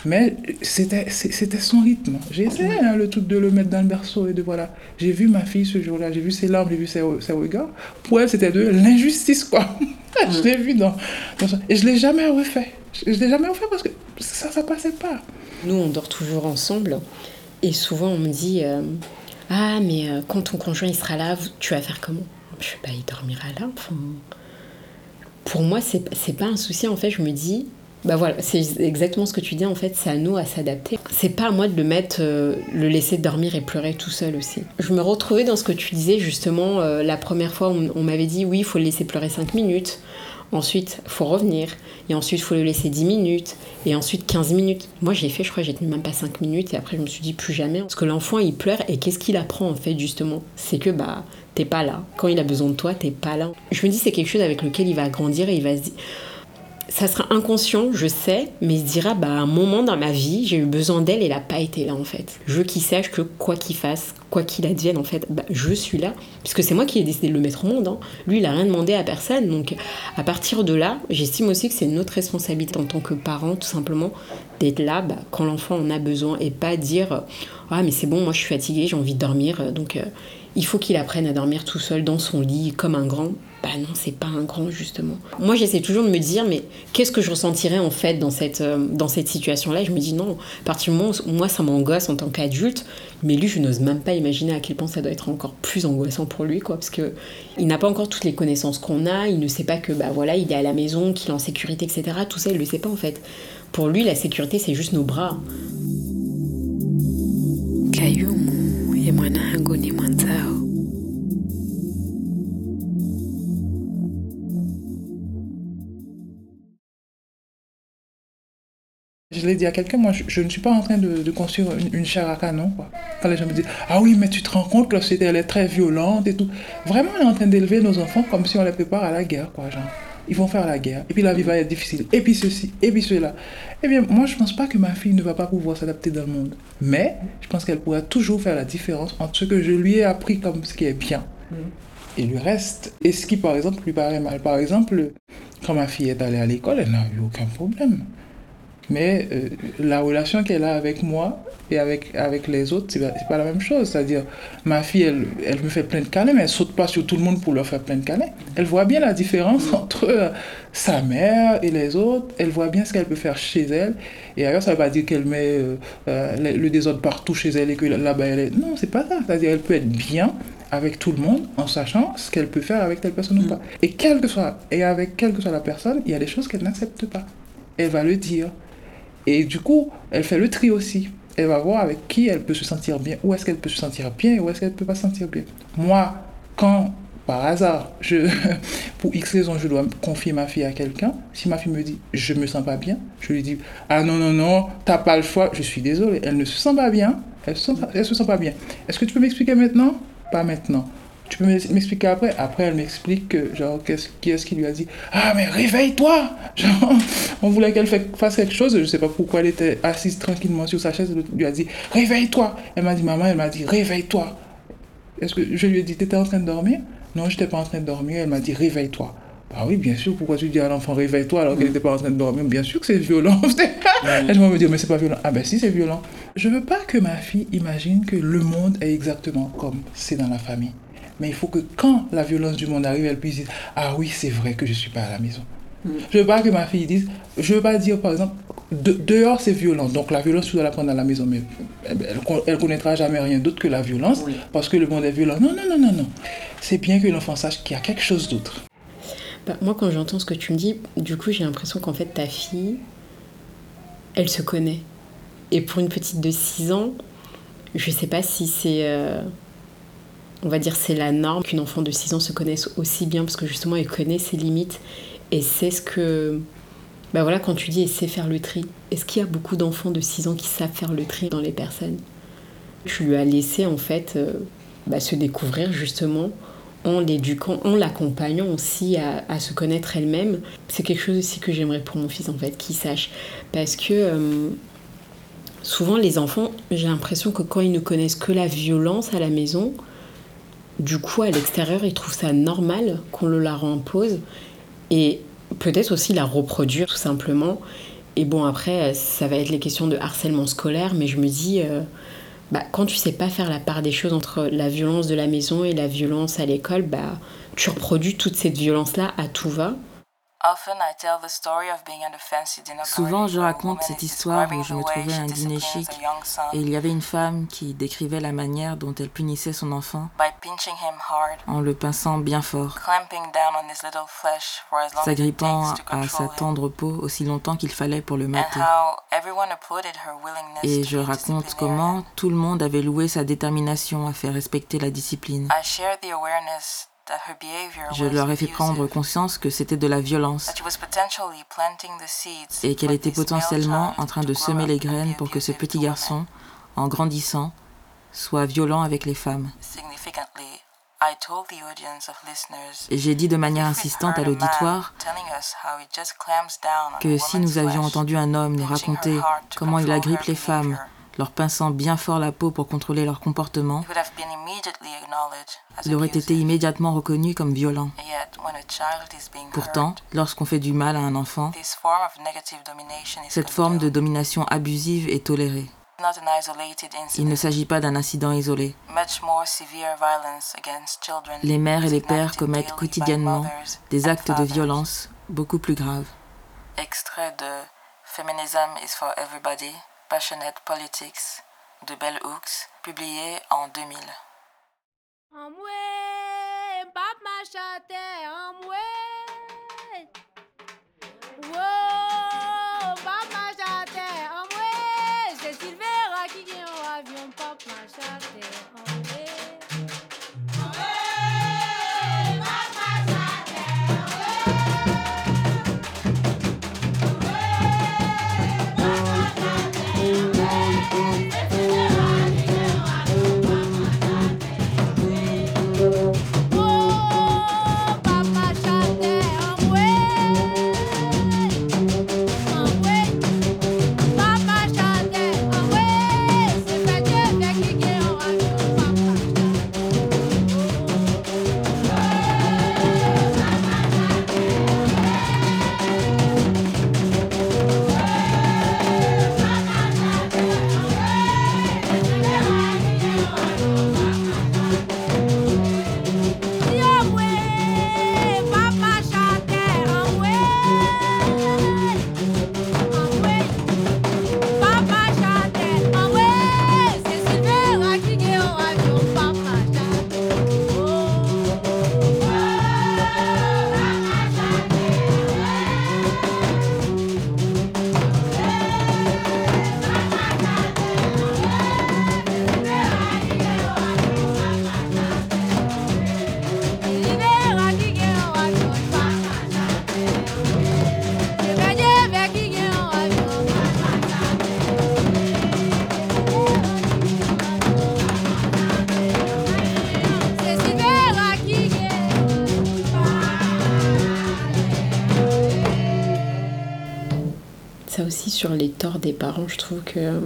Mais c'était son rythme. J'ai essayé hein, le truc de le mettre dans le berceau et de voilà. J'ai vu ma fille ce jour-là, j'ai vu ses larmes, j'ai vu ses, ses regards. Pour elle, c'était de l'injustice, quoi. je l'ai vu dans, dans ça. Et je l'ai jamais refait. Je, je l'ai jamais refait parce que ça, ça passait pas. nous, on dort toujours ensemble. Et souvent, on me dit euh, Ah, mais euh, quand ton conjoint il sera là, tu vas faire comment? Je sais pas, il dormira là. Enfin, pour moi, c'est pas un souci. En fait, je me dis Bah voilà, c'est exactement ce que tu dis. En fait, c'est à nous à s'adapter. C'est pas à moi de le mettre, euh, le laisser dormir et pleurer tout seul aussi. Je me retrouvais dans ce que tu disais justement. euh, la première fois, on, on m'avait dit Oui, il faut le laisser pleurer 5 minutes. Ensuite, faut revenir. Et ensuite, faut le laisser 10 minutes. Et ensuite, 15 minutes. Moi, j'ai fait, je crois, j'ai tenu même pas 5 minutes. Et après, je me suis dit plus jamais. Parce que l'enfant, il pleure. Et qu'est-ce qu'il apprend, en fait, justement? C'est que, bah, t'es pas là. Quand il a besoin de toi, t'es pas là. Je me dis, c'est quelque chose avec lequel il va grandir et il va se dire ça sera inconscient, je sais, mais il se dira, bah, à un moment dans ma vie, j'ai eu besoin d'elle et elle n'a pas été là, en fait. Je veux qu'il sache que quoi qu'il fasse, quoi qu'il advienne, en fait, bah, je suis là. Puisque c'est moi qui ai décidé de le mettre au monde. hein. Lui, il n'a rien demandé à personne. Donc, à partir de là, j'estime aussi que c'est notre responsabilité en tant que parent, tout simplement, d'être là bah, quand l'enfant en a besoin et pas dire, ah, mais c'est bon, moi, je suis fatiguée, j'ai envie de dormir. Donc, euh, il faut qu'il apprenne à dormir tout seul dans son lit, comme un grand. Bah non, c'est pas un grand, justement. Moi, j'essaie toujours de me dire, mais qu'est-ce que je ressentirais en fait dans cette, euh, cette situation-là? Je me dis, non, à partir du moment où moi, ça m'angoisse en tant qu'adulte, mais lui, je n'ose même pas imaginer à quel point ça doit être encore plus angoissant pour lui, quoi, parce que il n'a pas encore toutes les connaissances qu'on a, il ne sait pas que, bah voilà, il est à la maison, qu'il est en sécurité, etc. Tout ça, il le sait pas en fait. Pour lui, la sécurité, c'est juste nos bras. Kayumu Je l'ai dit à quelqu'un, moi je, je ne suis pas en train de, de construire une, une chair à canon. Quoi. Quand les gens me disent Ah oui, mais tu te rends compte que la société elle est très violente et tout. Vraiment, on est en train d'élever nos enfants comme si on les prépare à la guerre. Quoi, genre. Ils vont faire la guerre. Et puis la vie va être difficile. Et puis ceci, et puis cela. Eh bien, moi je pense pas que ma fille ne va pas pouvoir s'adapter dans le monde. Mais je pense qu'elle pourra toujours faire la différence entre ce que je lui ai appris comme ce qui est bien et le reste. Et ce qui, par exemple, lui paraît mal. Par exemple, quand ma fille est allée à l'école, elle n'a eu aucun problème. Mais euh, la relation qu'elle a avec moi et avec, avec les autres, c'est pas, pas la même chose. C'est-à-dire, ma fille, elle, elle me fait plein de câlins, mais elle saute pas sur tout le monde pour leur faire plein de câlins. Elle voit bien la différence entre euh, sa mère et les autres. Elle voit bien ce qu'elle peut faire chez elle. Et ailleurs, ça ne veut pas dire qu'elle met euh, le, le désordre partout chez elle et que là-bas, elle est... Non, c'est pas ça. C'est-à-dire, elle peut être bien avec tout le monde en sachant ce qu'elle peut faire avec telle personne ou pas. Et quelle que soit, et avec quelle que soit la personne, il y a des choses qu'elle n'accepte pas. Elle va le dire. Et du coup, elle fait le tri aussi. Elle va voir avec qui elle peut se sentir bien, où est-ce qu'elle peut se sentir bien et où est-ce qu'elle peut pas se sentir bien. Moi, quand par hasard, pour X raison, je dois confier ma fille à quelqu'un, si ma fille me dit je me sens pas bien, je lui dis ah non, non, non, t'as pas le choix, je suis désolée, elle ne se sent pas bien, elle se se sent pas bien. Est-ce que tu peux m'expliquer maintenant? Pas maintenant. Tu peux m'expliquer après? Après, elle m'explique que, genre, qu'est-ce, qui est-ce qui lui a dit? Ah, mais réveille-toi Genre, on voulait qu'elle fasse quelque chose, je sais pas pourquoi elle était assise tranquillement sur sa chaise, elle lui a dit Réveille-toi Elle m'a dit Maman, elle m'a dit Réveille-toi Est-ce que je lui ai dit T'étais en train de dormir? Non, j'étais pas en train de dormir, elle m'a dit Réveille-toi. Bah oui, bien sûr, pourquoi tu dis à l'enfant réveille-toi alors qu'elle n'était pas en train de dormir? Bien sûr que c'est violent. Elle va me dire, mais c'est pas violent. Ah ben si, c'est violent. Je veux pas que ma fille imagine que le monde est exactement comme c'est dans la famille. Mais il faut que quand la violence du monde arrive, elle puisse dire, ah oui, c'est vrai que je suis pas à la maison. Je veux pas que ma fille dise, je veux pas dire par exemple, de- dehors c'est violent, donc la violence tu dois la prendre à la maison, mais elle, elle connaîtra jamais rien d'autre que la violence, parce que le monde est violent. Non, non, non, non, non. C'est bien que l'enfant sache qu'il y a quelque chose d'autre. Bah, moi, quand j'entends ce que tu me dis, du coup, j'ai l'impression qu'en fait, ta fille, elle se connaît. Et pour une petite de 6 ans, je sais pas si c'est. euh, on va dire c'est la norme qu'une enfant de 6 ans se connaisse aussi bien, parce que justement, elle connaît ses limites et c'est ce que. Bah voilà, quand tu dis elle sait faire le tri, est-ce qu'il y a beaucoup d'enfants de 6 ans qui savent faire le tri dans les personnes? Tu lui as laissé en fait euh, bah, se découvrir justement en l'éduquant, en l'accompagnant aussi à, à se connaître elle-même. C'est quelque chose aussi que j'aimerais pour mon fils en fait, qu'il sache. Parce que euh, souvent les enfants, j'ai l'impression que quand ils ne connaissent que la violence à la maison, du coup à l'extérieur ils trouvent ça normal qu'on le leur impose et peut-être aussi la reproduire tout simplement. Et bon après ça va être les questions de harcèlement scolaire, mais je me dis... euh, bah, quand tu sais pas faire la part des choses entre la violence de la maison et la violence à l'école, bah, tu reproduis toute cette violence-là à tout va. Souvent, je raconte cette histoire où je me trouvais à un dîner chic et il y avait une femme qui décrivait la manière dont elle punissait son enfant en le pinçant bien fort, s'agrippant à sa tendre peau aussi longtemps qu'il fallait pour le mater. Et je raconte comment tout le monde avait loué sa détermination à faire respecter la discipline. Je leur ai fait prendre conscience que c'était de la violence et qu'elle était potentiellement en train de semer les graines pour que ce petit garçon, en grandissant, soit violent avec les femmes. J'ai dit de manière insistante à l'auditoire que si nous avions entendu un homme nous raconter comment il agrippe les femmes, leur pinçant bien fort la peau pour contrôler leur comportement, il aurait été immédiatement reconnu comme violent. Pourtant, lorsqu'on fait du mal à un enfant, cette forme de domination abusive est tolérée. Il ne s'agit pas d'un incident isolé. Les mères et les pères commettent quotidiennement des actes de violence beaucoup plus graves. Extrait de Feminism is for Everybody, Passionate Politics de Bell Hooks, publié en 2000. Des parents, je trouve que euh,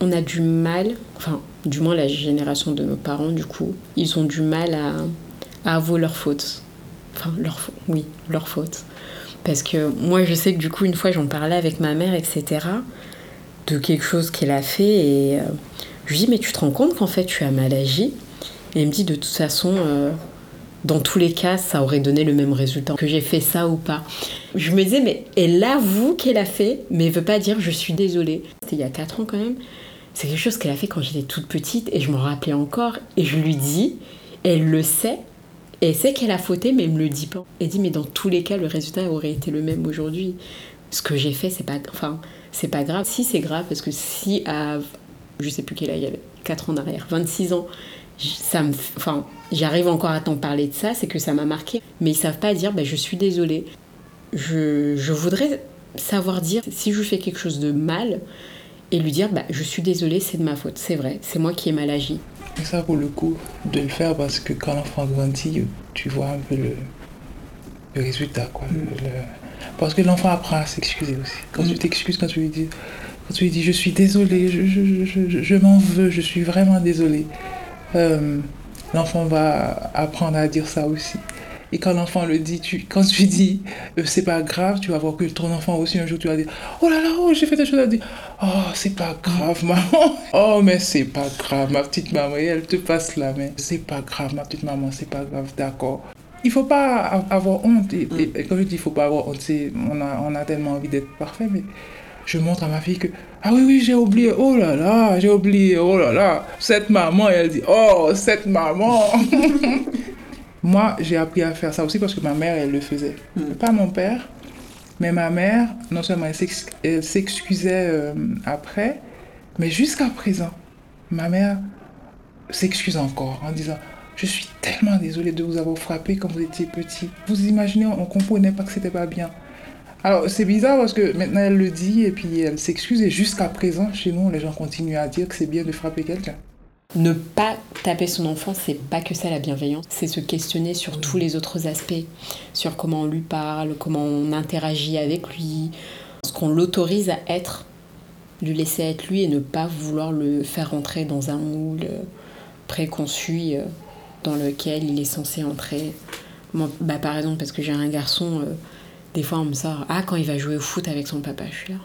on a du mal, enfin du moins la génération de nos parents du coup, ils ont du mal à, avouer leurs fautes. Enfin leur oui, leurs fautes. Parce que moi je sais que du coup une fois j'en parlais avec ma mère, etc. de quelque chose qu'elle a fait et euh, je lui dis mais tu te rends compte qu'en fait tu as mal agi? Et elle me dit de toute façon... Euh, dans tous les cas, ça aurait donné le même résultat, que j'ai fait ça ou pas. Je me disais, mais elle avoue qu'elle a fait, mais veut pas dire je suis désolée. C'était il y a 4 ans quand même. C'est quelque chose qu'elle a fait quand j'étais toute petite et je m'en rappelais encore. Et je lui dis, elle le sait, elle sait qu'elle a fauté, mais elle me le dit pas. Elle dit, mais dans tous les cas, le résultat aurait été le même aujourd'hui. Ce que j'ai fait, c'est pas, enfin, c'est pas grave. Si c'est grave, parce que si à, je sais plus quel âge, il y avait 4 ans en arrière, 26 ans, ça me, enfin, j'arrive encore à t'en parler de ça, c'est que ça m'a marqué. Mais ils savent pas dire, bah, je suis désolée. Je, je, voudrais savoir dire si je fais quelque chose de mal et lui dire, bah, je suis désolée, c'est de ma faute, c'est vrai, c'est moi qui ai mal agi. Et ça vaut le coup de le faire parce que quand l'enfant grandit, tu vois un peu le, le résultat, quoi. Mm. Le, parce que l'enfant apprend à s'excuser aussi. Quand mm. tu t'excuses, quand tu lui dis, quand tu lui dis, je suis désolée, je, je, je, je m'en veux, je suis vraiment désolée. Euh, l'enfant va apprendre à dire ça aussi. Et quand l'enfant le dit, tu, quand tu dis euh, c'est pas grave, tu vas voir que ton enfant aussi un jour tu vas dire oh là là, oh, j'ai fait des choses à dire oh c'est pas grave maman, oh mais c'est pas grave ma petite maman, et elle te passe la main, c'est pas grave ma petite maman, c'est pas grave, d'accord. Il faut pas avoir honte, et, comme je dis, il faut pas avoir honte, on a, on a tellement envie d'être parfait, mais je montre à ma fille que ah oui oui j'ai oublié. Oh là là j'ai oublié. Oh là là. Cette maman elle dit oh cette maman moi j'ai appris à faire ça aussi parce que ma mère elle le faisait hmm. pas mon père mais ma mère non seulement elle s'excusait euh, après mais jusqu'à présent ma mère s'excuse encore en disant Je suis tellement désolée de vous avoir frappé quand vous étiez petit. Vous imaginez, on ne comprenait pas que c'était pas bien. Alors, c'est bizarre parce que maintenant elle le dit et puis elle s'excuse. Et jusqu'à présent, chez nous, les gens continuent à dire que c'est bien de frapper quelqu'un. Ne pas taper son enfant, c'est pas que ça la bienveillance, c'est se questionner sur tous les autres aspects, sur comment on lui parle, comment on interagit avec lui, ce qu'on l'autorise à être, lui laisser être lui et ne pas vouloir le faire entrer dans un moule préconçu euh, dans lequel il est censé entrer. Moi, bah, par exemple, parce que j'ai un garçon, euh, des fois on me sort Ah, quand il va jouer au foot avec son papa, je suis là.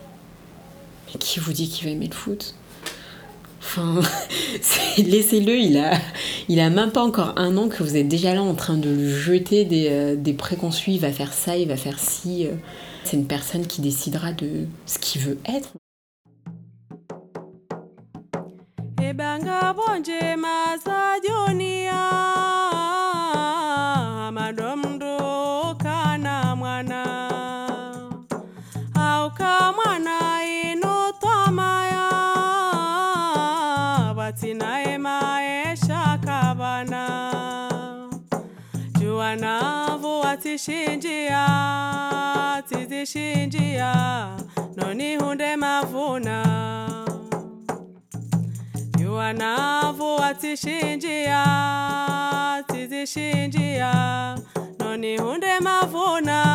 Mais qui vous dit qu'il va aimer le foot? Enfin, laissez-le, il a, a même pas encore un an que vous êtes déjà là en train de jeter des, euh, des préconçus, il va faire ça, il va faire ci. C'est une personne qui décidera de ce qu'il veut être. bonje masajonia tidzishinjia tidzishinjia nonihunde mavuna. Yuanavu watishinjia tidzishinjia nonihunde mavuna.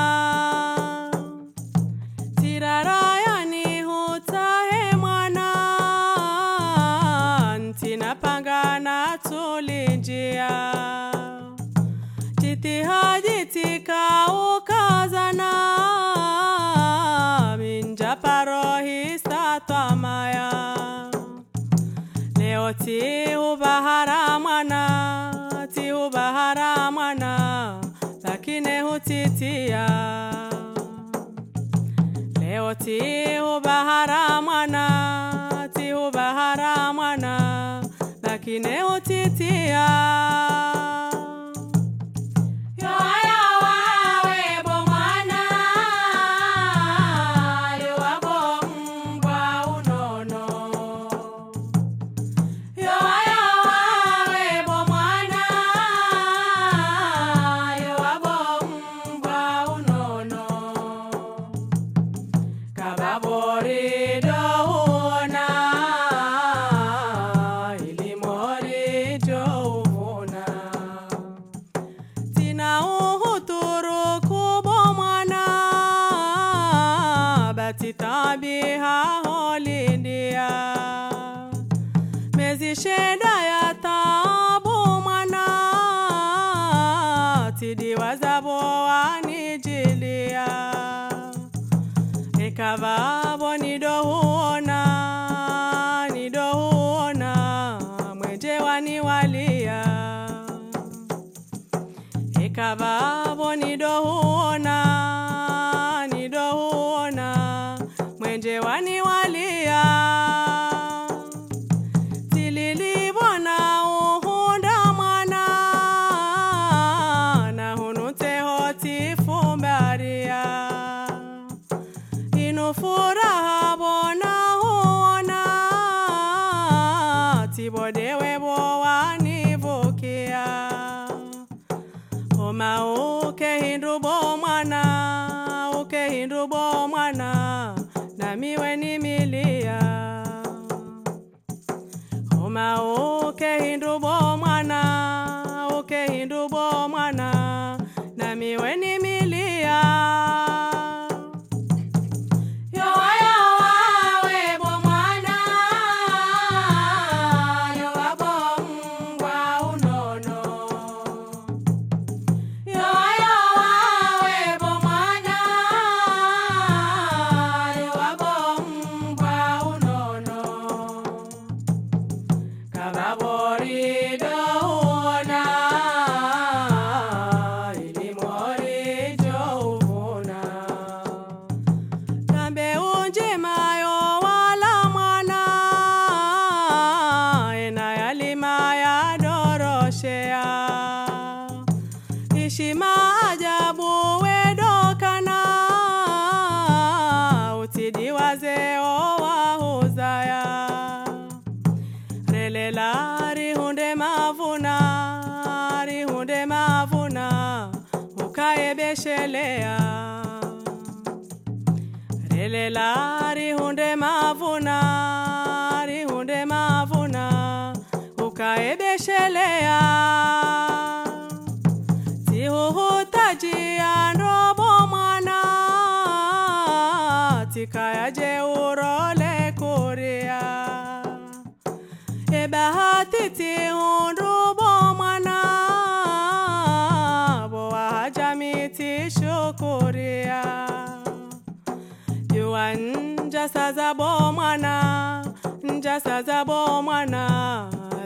Tirarayanihusahe mwana ntinapangana tulinjia. Titihaji ukazana minjaparohistatwamaya leo tihubahara mwana tihubahara mwana lakini hutitia. Leo tihubahara mwana tihubahara mwana lakini hutitia when he relela rihunde mavuna rihunde mavuna. Ukayebeshelea njasaza bo mwana njasaza bo mwana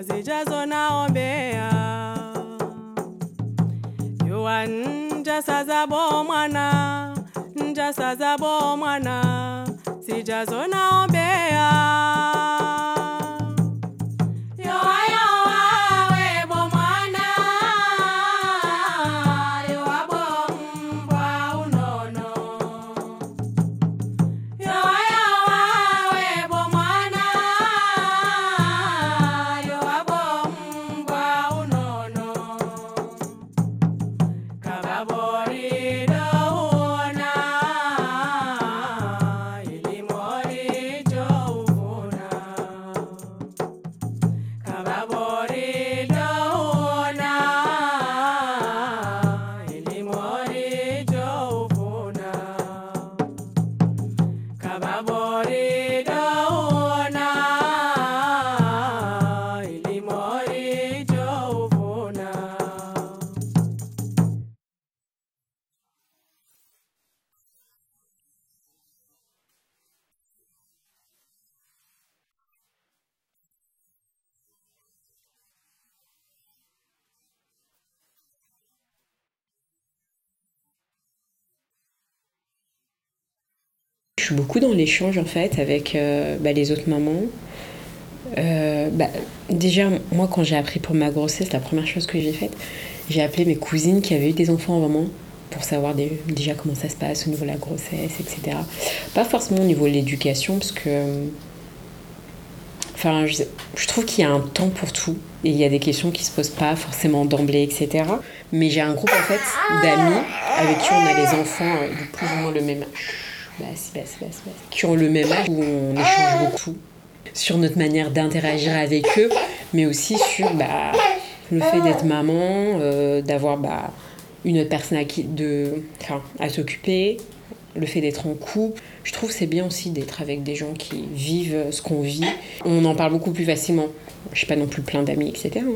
zijazo naombea yowa njasaza bo mwana njasaza bo mwana zijazo naombea Je suis beaucoup dans l'échange en fait avec euh, bah, les autres mamans. Euh, bah, déjà, moi quand j'ai appris pour ma grossesse, la première chose que j'ai faite, j'ai appelé mes cousines qui avaient eu des enfants avant pour savoir déjà comment ça se passe au niveau de la grossesse, etc. Pas forcément au niveau de l'éducation, parce que. Enfin, je, je trouve qu'il y a un temps pour tout et il y a des questions qui se posent pas forcément d'emblée, etc. Mais j'ai un groupe en fait d'amis avec qui on a les enfants euh, de plus ou moins le même âge. Basse. Qui ont le même âge où on échange beaucoup sur notre manière d'interagir avec eux, mais aussi sur bah, le fait d'être maman, euh, d'avoir bah, une autre personne à, qui, à s'occuper, le fait d'être en couple. Je trouve c'est bien aussi d'être avec des gens qui vivent ce qu'on vit. On en parle beaucoup plus facilement. Je suis pas non plus plein d'amis, etc. hein.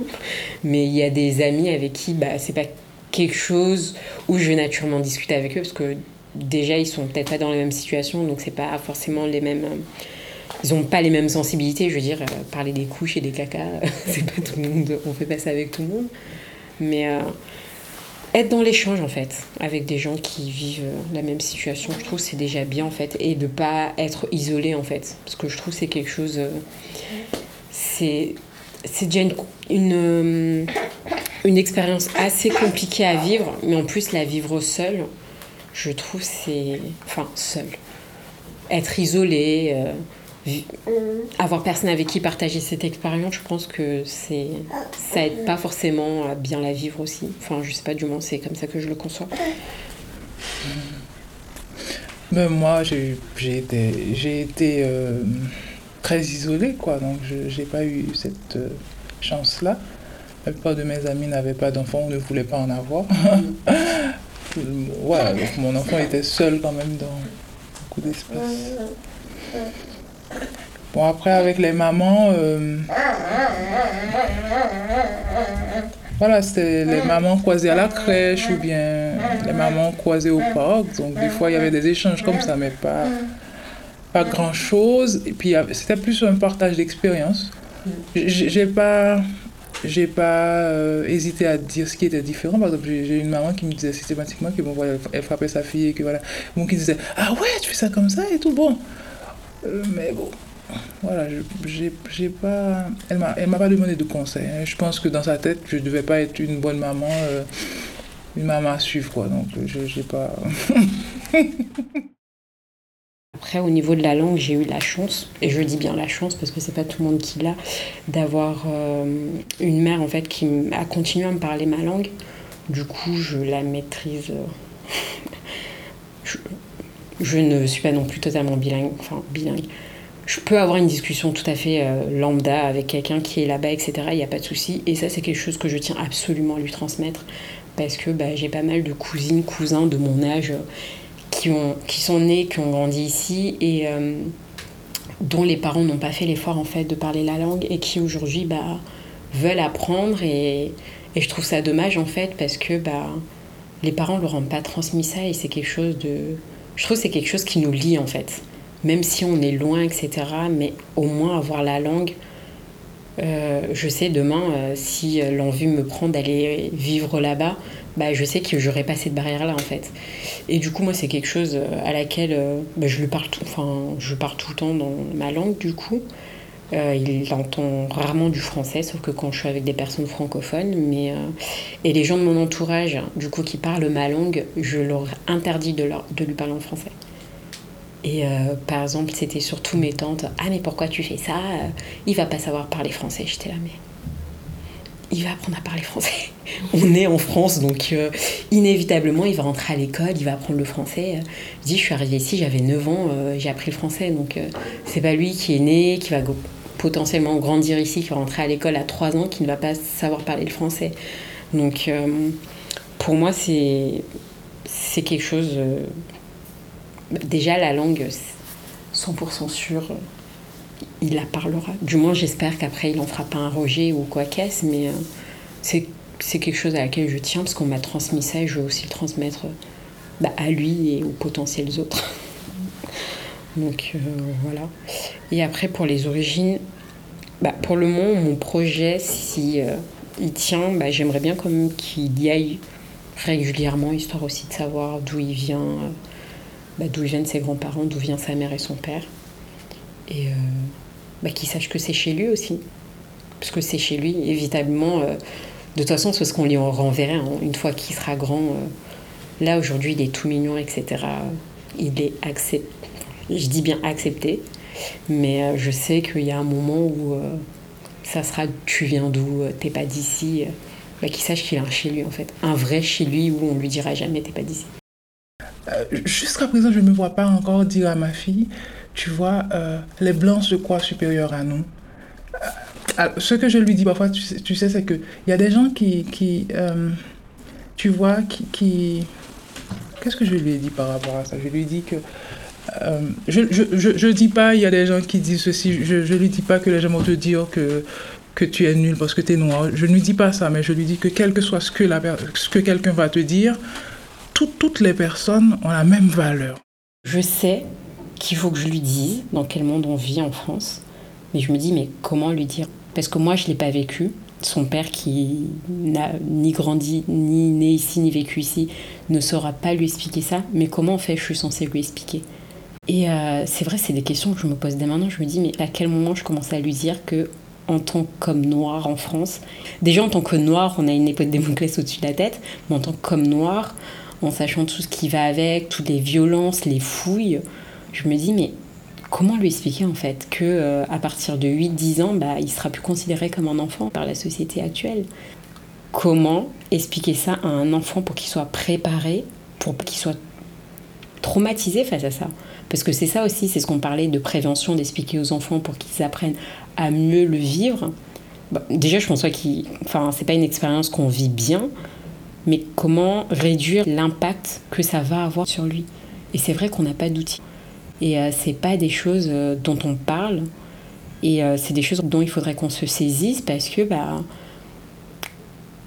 Mais il y a des amis avec qui bah, c'est pas quelque chose où je vais naturellement discuter avec eux parce que déjà ils sont peut-être pas dans la même situation donc c'est pas forcément les mêmes euh, ils ont pas les mêmes sensibilités je veux dire euh, parler des couches et des cacas c'est pas tout le monde on fait pas ça avec tout le monde. Mais euh, être dans l'échange en fait avec des gens qui vivent la même situation je trouve c'est déjà bien en fait et de pas être isolé en fait. Parce que je trouve c'est quelque chose c'est déjà une, une, une expérience assez compliquée à vivre mais en plus la vivre seule je trouve c'est enfin seul être isolé euh, vi- avoir personne avec qui partager cette expérience je pense que c'est ça aide pas forcément à bien la vivre aussi enfin je sais pas du moins c'est comme ça que je le conçois Ben, moi, j'ai j'ai été, j'ai été euh, très isolée, quoi. Donc, je n'ai pas eu cette euh, chance-là. La plupart de mes amis n'avaient pas d'enfants ou ne voulaient pas en avoir. voilà, donc mon enfant était seul quand même dans beaucoup d'espace. Bon, après, avec les mamans, euh, voilà, c'était les mamans croisées à la crèche ou bien les mamans croisées au parc. Donc, des fois, il y avait des échanges comme ça, mais pas, pas grand-chose. Et puis, c'était plus un partage d'expérience. J'ai pas, j'ai pas euh, hésité à dire ce qui était différent. Par exemple, j'ai une maman qui me disait systématiquement que bon, voilà, elle frappait sa fille et que voilà. Bon, qui disait Ah ouais, tu fais ça comme ça et tout. Bon. Euh, mais bon, voilà, j'ai pas. Elle m'a pas demandé de conseils. hein. Je pense que dans sa tête, je devais pas être une bonne maman, euh, une maman à suivre, quoi. Donc, je j'ai pas. Après, au niveau de la langue, j'ai eu la chance, et je dis bien la chance parce que c'est pas tout le monde qui l'a, d'avoir euh, une mère en fait qui a continué à me parler ma langue. Du coup, je la maîtrise euh, je, ne suis pas non plus totalement bilingue. Enfin, bilingue. Je peux avoir une discussion tout à fait euh, lambda avec quelqu'un qui est là-bas, etc. Il n'y a pas de souci. Et ça, c'est quelque chose que je tiens absolument à lui transmettre. Parce que bah, j'ai pas mal de cousines, cousins de mon âge qui, ont, qui sont nés, qui ont grandi ici et euh, dont les parents n'ont pas fait l'effort en fait de parler la langue et qui aujourd'hui bah, veulent apprendre. Et, et je trouve ça dommage en fait parce que bah, les parents ne leur ont pas transmis ça et c'est quelque chose de. Je trouve c'est quelque chose qui nous lie en fait même si on est loin, etc. Mais au moins avoir la langue. Euh, je sais demain, euh, si l'envie me prend d'aller vivre là-bas, bah, je sais que j'aurai pas cette barrière-là en fait. Et du coup, moi, c'est quelque chose euh, à laquelle bah, je lui parle tout, enfin, je parle tout le temps dans ma langue du coup. il entend rarement du français, sauf que quand je suis avec des personnes francophones. Mais, et les gens de mon entourage, du coup, qui parlent ma langue, je leur interdis de, leur, de lui parler en français. Et euh, par exemple, c'était surtout mes tantes. Ah, mais pourquoi tu fais ça? Il va pas savoir parler français. J'étais là, mais il va apprendre à parler français. On est en France, donc euh, inévitablement, il va rentrer à l'école, il va apprendre le français. Je dis, je suis arrivée ici, j'avais 9 ans, euh, j'ai appris le français. Donc, c'est pas lui qui est né, qui va potentiellement grandir ici, qui va rentrer à l'école à 3 ans, qui ne va pas savoir parler le français. Donc, pour moi, c'est quelque chose déjà la langue, 100% sûr, il la parlera. Du moins, j'espère qu'après, il n'en fera pas un rejet ou quoi qu'est-ce, mais euh, c'est, quelque chose à laquelle je tiens parce qu'on m'a transmis ça et je veux aussi le transmettre bah, à lui et aux potentiels autres. Donc euh, voilà. Et après, pour les origines, bah, pour le moment, mon projet, si euh, il tient, bah, j'aimerais bien quand même qu'il y aille régulièrement, histoire aussi de savoir d'où il vient bah, d'où viennent ses grands-parents, d'où vient sa mère et son père. Bah, qu'il sache que c'est chez lui aussi. Parce que c'est chez lui, évidemment. Euh, de toute façon, c'est ce qu'on lui renverrait une fois qu'il sera grand. Euh, là, aujourd'hui, il est tout mignon, etc. Il est accepté. Je dis bien accepté. Mais je sais qu'il y a un moment où ça sera tu viens d'où, t'es pas d'ici. Bah, qu'il sache qu'il a un chez lui, en fait. Un vrai chez lui où on lui dira jamais t'es pas d'ici. Euh, jusqu'à présent, je ne me vois pas encore dire à ma fille, tu vois, euh, les blancs se croient supérieurs à nous. Euh, ce que je lui dis parfois, tu sais, tu sais c'est qu'il y a des gens qui, qui tu vois, qui... qui... Qu'est-ce que je lui ai dit par rapport à ça? Je lui ai dit que... je ne je, je, dis pas, il y a des gens qui disent ceci, je ne lui dis pas que les gens vont te dire que, que tu es nul parce que tu es noir. Je ne lui dis pas ça, mais je lui dis que quel que soit ce que, la, ce que quelqu'un va te dire, toutes les personnes ont la même valeur. Je sais qu'il faut que je lui dise dans quel monde on vit en France, mais je me dis, mais comment lui dire? Parce que moi, je ne l'ai pas vécu. Son père, qui n'a ni grandi, ni né ici, ni vécu ici, ne saura pas lui expliquer ça. Mais comment en fait? Je suis censée lui expliquer Et euh, c'est vrai, c'est des questions que je me pose dès maintenant. Je me dis, mais à quel moment je commence à lui dire que en tant qu'homme noir en France. Déjà en tant que noir, on a une épée de Démoclès au-dessus de la tête, mais en tant qu'homme noir, en sachant tout ce qui va avec, toutes les violences, les fouilles, je me dis mais comment lui expliquer en fait que euh, à partir de 8-10 ans, bah, il sera plus considéré comme un enfant par la société actuelle? Comment expliquer ça à un enfant pour qu'il soit préparé, pour qu'il soit traumatisé face à ça? Parce que c'est ça aussi, c'est ce qu'on parlait de prévention, d'expliquer aux enfants pour qu'ils apprennent à mieux le vivre. Bah, déjà, je pense pas qu'il, enfin, c'est pas une expérience qu'on vit bien, mais comment réduire l'impact que ça va avoir sur lui? Et c'est vrai qu'on n'a pas d'outils. Et euh, c'est pas des choses euh, dont on parle. Et euh, c'est des choses dont il faudrait qu'on se saisisse parce que, bah,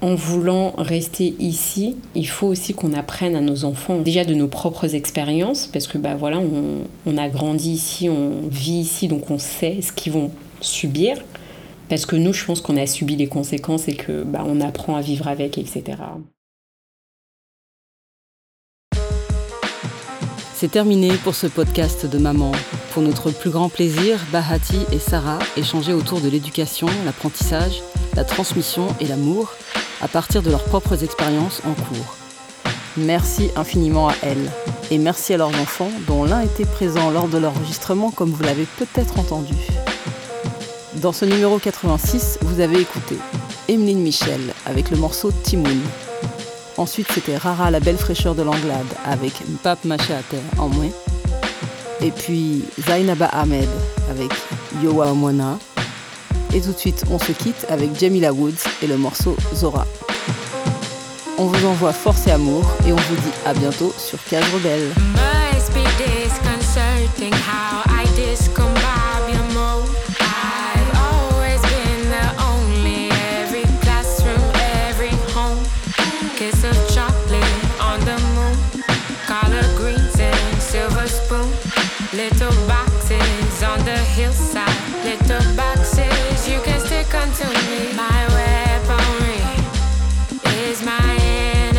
en voulant rester ici, il faut aussi qu'on apprenne à nos enfants déjà de nos propres expériences parce que, bah, voilà, on, a grandi ici, on vit ici, donc on sait ce qu'ils vont subir. Parce que nous, je pense qu'on a subi les conséquences et que bah, apprend à vivre avec, etc. C'est terminé pour ce podcast de Maman. Pour notre plus grand plaisir, Bahati et Sarah échangeaient autour de l'éducation, l'apprentissage, la transmission et l'amour à partir de leurs propres expériences en cours. Merci infiniment à elles et merci à leurs enfants dont l'un était présent lors de l'enregistrement comme vous l'avez peut-être entendu. Dans ce numéro 86, vous avez écouté Emeline Michel avec le morceau Timoun. Ensuite, c'était Rara, la belle fraîcheur de l'Anglade, avec Mpap Maché à terre en moins. Et puis Zainaba Ahmed avec Yowa. Et tout de suite, on se quitte avec Jamila Woods et le morceau Zora. On vous envoie force et amour et on vous dit à bientôt sur Cage Rebelle. my weaponry is my enemy.